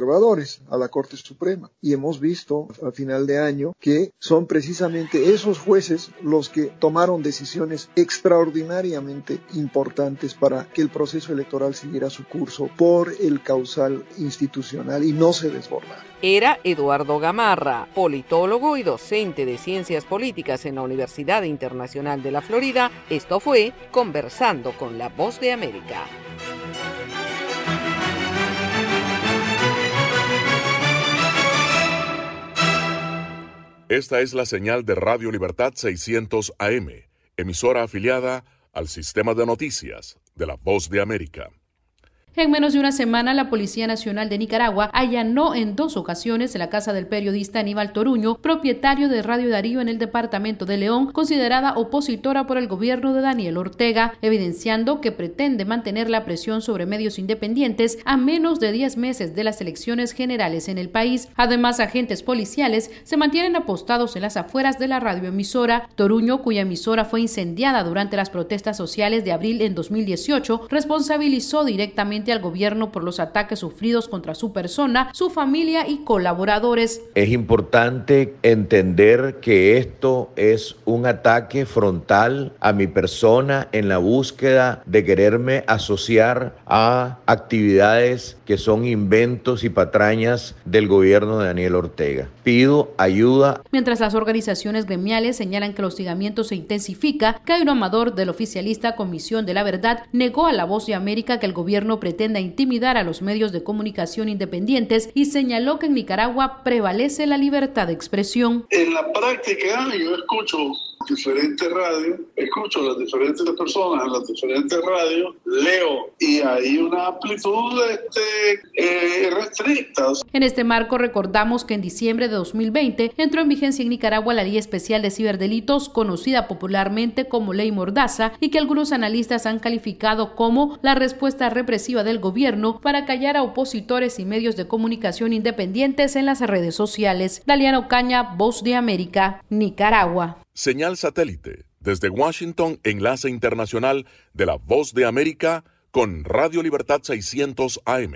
a la Corte Suprema. Y hemos visto a final de año que son precisamente esos jueces los que tomaron decisiones extraordinariamente importantes para que el proceso electoral siguiera su curso por el causal institucional y no se desbordara. Era Eduardo Gamarra, politólogo y docente de ciencias políticas en la Universidad Internacional de la Florida. Esto fue Conversando con la Voz de América. Esta es la señal de Radio Libertad 600 AM, emisora afiliada al sistema de noticias de la Voz de América. En menos de una semana, la Policía Nacional de Nicaragua allanó en dos ocasiones la casa del periodista Aníbal Toruño, propietario de Radio Darío en el departamento de León, considerada opositora por el gobierno de Daniel Ortega, evidenciando que pretende mantener la presión sobre medios independientes a menos de 10 meses de las elecciones generales en el país. Además, agentes policiales se mantienen apostados en las afueras de la radioemisora. Toruño, cuya emisora fue incendiada durante las protestas sociales de abril en 2018, responsabilizó directamente al gobierno por los ataques sufridos contra su persona, su familia y colaboradores. Es importante entender que esto es un ataque frontal a mi persona en la búsqueda de quererme asociar a actividades que son inventos y patrañas del gobierno de Daniel Ortega. Pido ayuda. Mientras las organizaciones gremiales señalan que el hostigamiento se intensifica, Cairo Amador del oficialista Comisión de la Verdad negó a la Voz de América que el gobierno pretenda intimidar a los medios de comunicación independientes y señaló que en Nicaragua prevalece la libertad de expresión. En la práctica yo escucho diferentes radios, escucho las diferentes personas en las diferentes radios, leo y hay una amplitud este, eh. En este marco recordamos que en diciembre de 2020 entró en vigencia en Nicaragua la Ley Especial de Ciberdelitos, conocida popularmente como Ley Mordaza, y que algunos analistas han calificado como la respuesta represiva del gobierno para callar a opositores y medios de comunicación independientes en las redes sociales. Daliano Caña, Voz de América, Nicaragua. Señal satélite. Desde Washington, enlace internacional de la Voz de América con Radio Libertad 600 AM.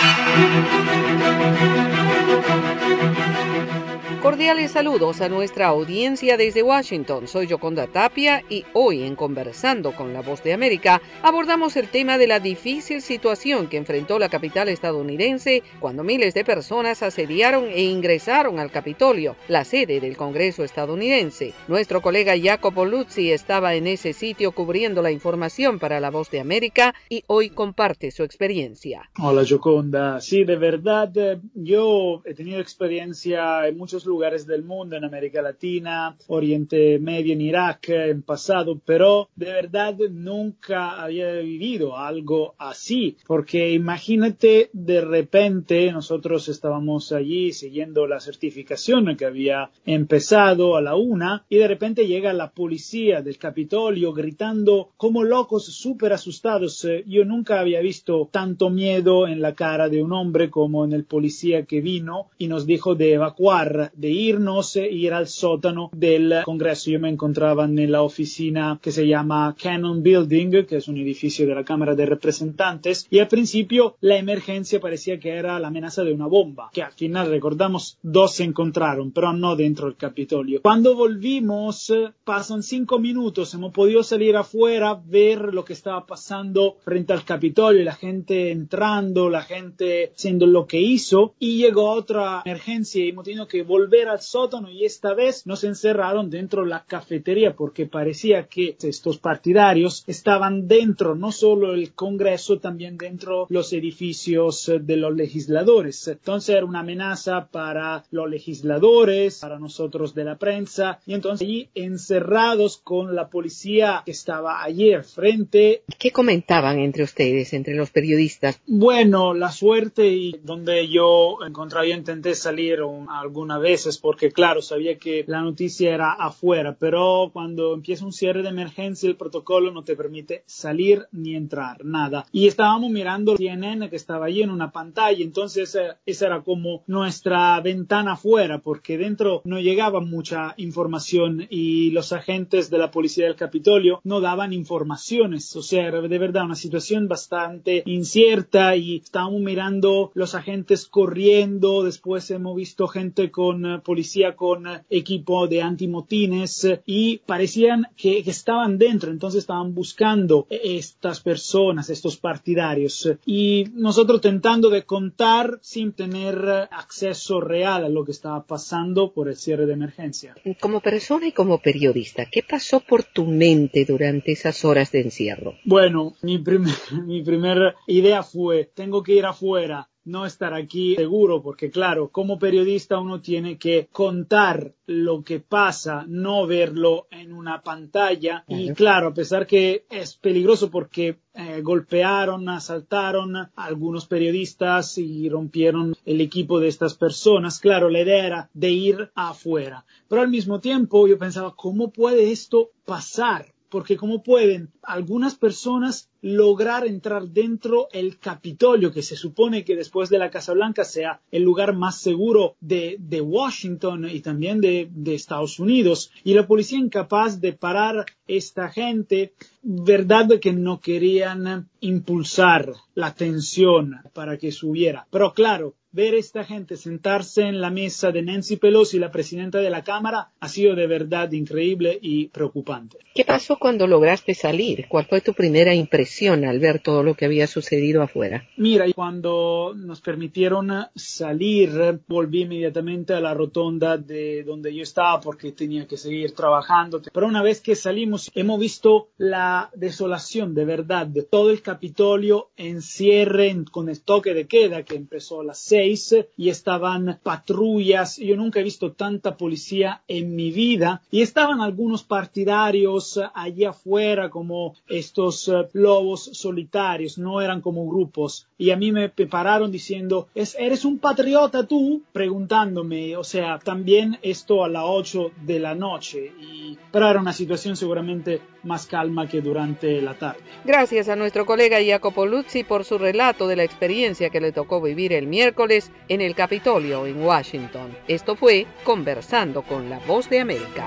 Thank you. Cordiales saludos a nuestra audiencia desde Washington. Soy Yoconda Tapia y hoy en Conversando con la Voz de América abordamos el tema de la difícil situación que enfrentó la capital estadounidense cuando miles de personas asediaron e ingresaron al Capitolio, la sede del Congreso estadounidense. Nuestro colega Jacopo Luzzi estaba en ese sitio cubriendo la información para la Voz de América y hoy comparte su experiencia. Hola Yoconda, sí, de verdad eh, yo he tenido experiencia en muchos lugares del mundo, en América Latina, Oriente Medio, en Irak, en pasado, pero de verdad nunca había vivido algo así, porque imagínate de repente nosotros estábamos allí siguiendo la certificación que había empezado a la una y de repente llega la policía del Capitolio gritando como locos, súper asustados. Yo nunca había visto tanto miedo en la cara de un hombre como en el policía que vino y nos dijo de evacuar de irnos e ir al sótano del Congreso. Yo me encontraba en la oficina que se llama Cannon Building, que es un edificio de la Cámara de Representantes, y al principio la emergencia parecía que era la amenaza de una bomba, que al final recordamos dos se encontraron, pero no dentro del Capitolio. Cuando volvimos, pasan cinco minutos, hemos podido salir afuera, ver lo que estaba pasando frente al Capitolio, la gente entrando, la gente haciendo lo que hizo, y llegó otra emergencia y hemos tenido que volver al sótano y esta vez nos encerraron dentro de la cafetería porque parecía que estos partidarios estaban dentro no solo el Congreso, también dentro los edificios de los legisladores. Entonces era una amenaza para los legisladores, para nosotros de la prensa y entonces allí encerrados con la policía que estaba al frente. ¿Qué comentaban entre ustedes, entre los periodistas? Bueno, la suerte y donde yo encontraba, yo intenté salir algunas veces porque claro, sabía que la noticia era afuera, pero cuando empieza un cierre de emergencia el protocolo no te permite salir ni entrar, nada. Y estábamos mirando CNN que estaba allí en una pantalla, entonces eh, esa era como nuestra ventana afuera porque dentro no llegaba mucha información y los agentes de la policía del Capitolio no daban informaciones, o sea, era de verdad una situación bastante incierta y estábamos mirando los agentes corriendo, después hemos visto gente con policía con equipo de antimotines y parecían que, que estaban dentro, entonces estaban buscando estas personas, estos partidarios. Y nosotros tentando de contar sin tener acceso real a lo que estaba pasando por el cierre de emergencia. Como persona y como periodista, ¿qué pasó por tu mente durante esas horas de encierro? Bueno, mi, primer, mi primera idea fue, tengo que ir afuera no estar aquí seguro, porque claro, como periodista uno tiene que contar lo que pasa, no verlo en una pantalla. Y claro, a pesar que es peligroso porque eh, golpearon, asaltaron a algunos periodistas y rompieron el equipo de estas personas, claro, la idea era de ir afuera. Pero al mismo tiempo yo pensaba, ¿cómo puede esto pasar? porque cómo pueden algunas personas lograr entrar dentro el Capitolio, que se supone que después de la Casa Blanca sea el lugar más seguro de, Washington y también de, de, Estados Unidos, y la policía incapaz de parar esta gente, verdad que no querían impulsar la tensión para que subiera. Pero claro, ver esta gente sentarse en la mesa de Nancy Pelosi, la presidenta de la Cámara, ha sido de verdad increíble y preocupante. ¿Qué pasó cuando lograste salir? ¿Cuál fue tu primera impresión al ver todo lo que había sucedido afuera? Mira, cuando nos permitieron salir, volví inmediatamente a la rotonda de donde yo estaba porque tenía que seguir trabajando. Pero una vez que salimos, hemos visto la desolación de verdad. Todo el Capitolio en cierre con el toque de queda que empezó a las y estaban patrullas. Yo nunca he visto tanta policía en mi vida y estaban algunos partidarios allí afuera como estos eh, solitarios, no eran como grupos. Y a mí me prepararon diciendo, ¿eres un patriota tú? Preguntándome, o sea, también esto a las 8 de la noche. Y, pero era una situación seguramente más calma que durante la tarde. Gracias a nuestro colega Jacopo Luzzi por su relato de la experiencia que le tocó vivir el miércoles en el Capitolio en Washington. Esto fue Conversando con la Voz de América.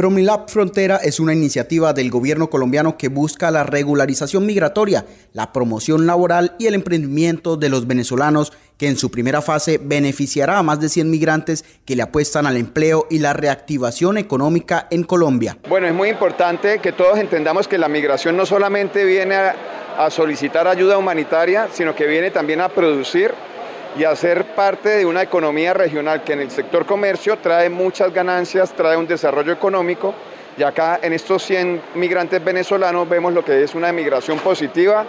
Promilab Frontera es una iniciativa del gobierno colombiano que busca la regularización migratoria, la promoción laboral y el emprendimiento de los venezolanos que en su primera fase beneficiará a más de 100 migrantes que le apuestan al empleo y la reactivación económica en Colombia. Bueno, es muy importante que todos entendamos que la migración no solamente viene a, a solicitar ayuda humanitaria, sino que viene también a producir y hacer parte de una economía regional que en el sector comercio trae muchas ganancias, trae un desarrollo económico y acá en estos 100 migrantes venezolanos vemos lo que es una migración positiva,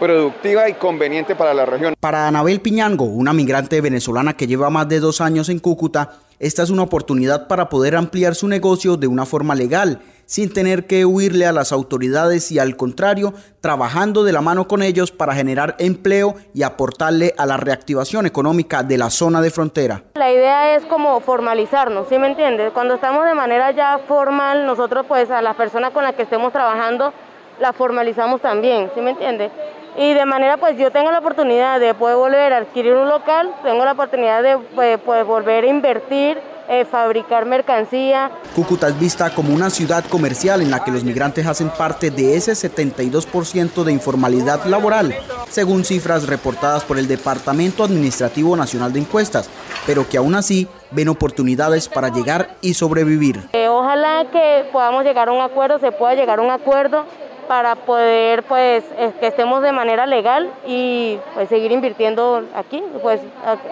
productiva y conveniente para la región. Para Anabel Piñango, una migrante venezolana que lleva más de dos años en Cúcuta, esta es una oportunidad para poder ampliar su negocio de una forma legal sin tener que huirle a las autoridades y al contrario, trabajando de la mano con ellos para generar empleo y aportarle a la reactivación económica de la zona de frontera. La idea es como formalizarnos, ¿sí me entiendes? Cuando estamos de manera ya formal, nosotros pues a las personas con las que estemos trabajando, la formalizamos también, ¿sí me entiendes? Y de manera pues yo tengo la oportunidad de poder volver a adquirir un local, tengo la oportunidad de pues, pues volver a invertir eh, fabricar mercancía. Cúcuta es vista como una ciudad comercial en la que los migrantes hacen parte de ese 72% de informalidad laboral, según cifras reportadas por el Departamento Administrativo Nacional de Encuestas, pero que aún así ven oportunidades para llegar y sobrevivir. Eh, ojalá que podamos llegar a un acuerdo, se pueda llegar a un acuerdo para poder pues que estemos de manera legal y pues seguir invirtiendo aquí, pues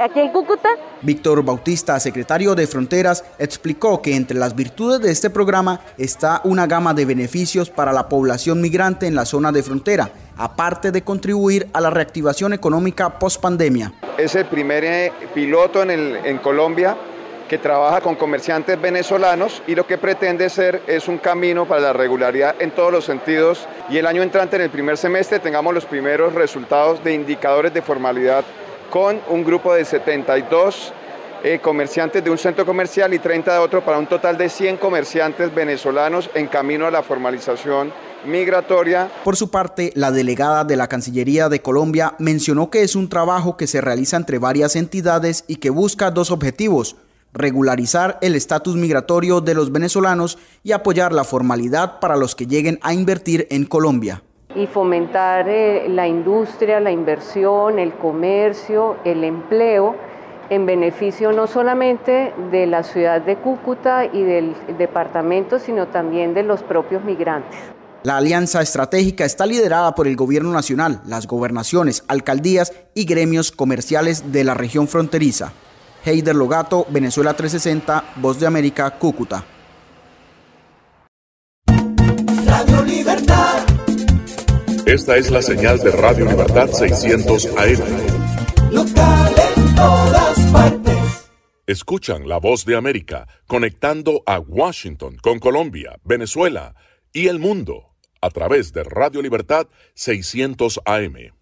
aquí en Cúcuta. Víctor Bautista, secretario de Fronteras, explicó que entre las virtudes de este programa está una gama de beneficios para la población migrante en la zona de frontera, aparte de contribuir a la reactivación económica post pandemia. Es el primer eh, piloto en, el, en Colombia que trabaja con comerciantes venezolanos y lo que pretende ser es un camino para la regularidad en todos los sentidos y el año entrante en el primer semestre tengamos los primeros resultados de indicadores de formalidad con un grupo de 72 eh, comerciantes de un centro comercial y 30 de otro para un total de 100 comerciantes venezolanos en camino a la formalización migratoria. Por su parte, la delegada de la Cancillería de Colombia mencionó que es un trabajo que se realiza entre varias entidades y que busca dos objetivos, regularizar el estatus migratorio de los venezolanos y apoyar la formalidad para los que lleguen a invertir en Colombia. Y fomentar eh, la industria, la inversión, el comercio, el empleo en beneficio no solamente de la ciudad de Cúcuta y del departamento, sino también de los propios migrantes. La alianza estratégica está liderada por el gobierno nacional, las gobernaciones, alcaldías y gremios comerciales de la región fronteriza. Heider Logato, Venezuela 360, Voz de América, Cúcuta. Radio Libertad. Esta es la señal de Radio Libertad 600 AM. Local en todas partes. Escuchan la voz de América conectando a Washington con Colombia, Venezuela y el mundo a través de Radio Libertad 600 AM.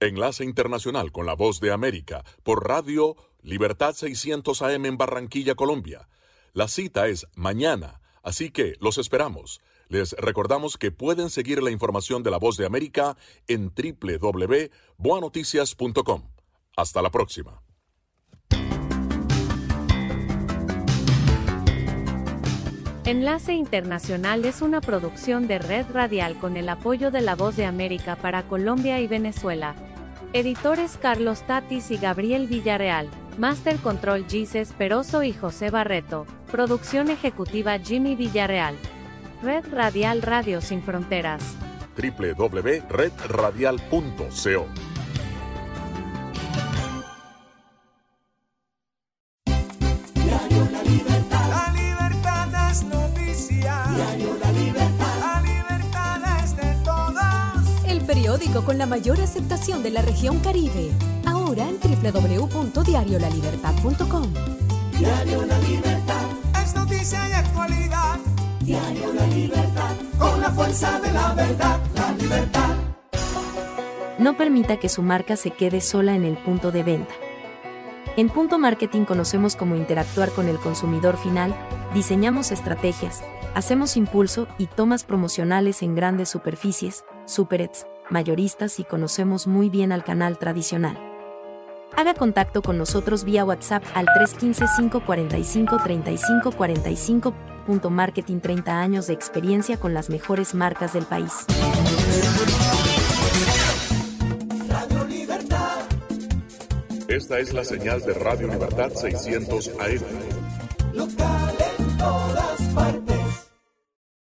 Enlace Internacional con la Voz de América por Radio Libertad 600 AM en Barranquilla, Colombia. La cita es mañana, así que los esperamos. Les recordamos que pueden seguir la información de la Voz de América en www.boanoticias.com. Hasta la próxima. Enlace Internacional es una producción de Red Radial con el apoyo de la Voz de América para Colombia y Venezuela. Editores Carlos Tatis y Gabriel Villarreal. Master Control Gises Peroso y José Barreto. Producción ejecutiva Jimmy Villarreal. Red Radial Radio Sin Fronteras. www.redradial.co periódico con la mayor aceptación de la región Caribe. Ahora en www.diariolalibertad.com. Diario La Libertad. Es noticia y actualidad. Diario La Libertad. Con la fuerza de la verdad. La libertad. No permita que su marca se quede sola en el punto de venta. En Punto Marketing conocemos cómo interactuar con el consumidor final, diseñamos estrategias, hacemos impulso y tomas promocionales en grandes superficies, superets, mayoristas y conocemos muy bien al canal tradicional. Haga contacto con nosotros vía WhatsApp al 315-545-3545. Punto Marketing 30 años de experiencia con las mejores marcas del país. Radio Libertad. Esta es la señal de Radio Libertad 600 AM. Local en todas partes.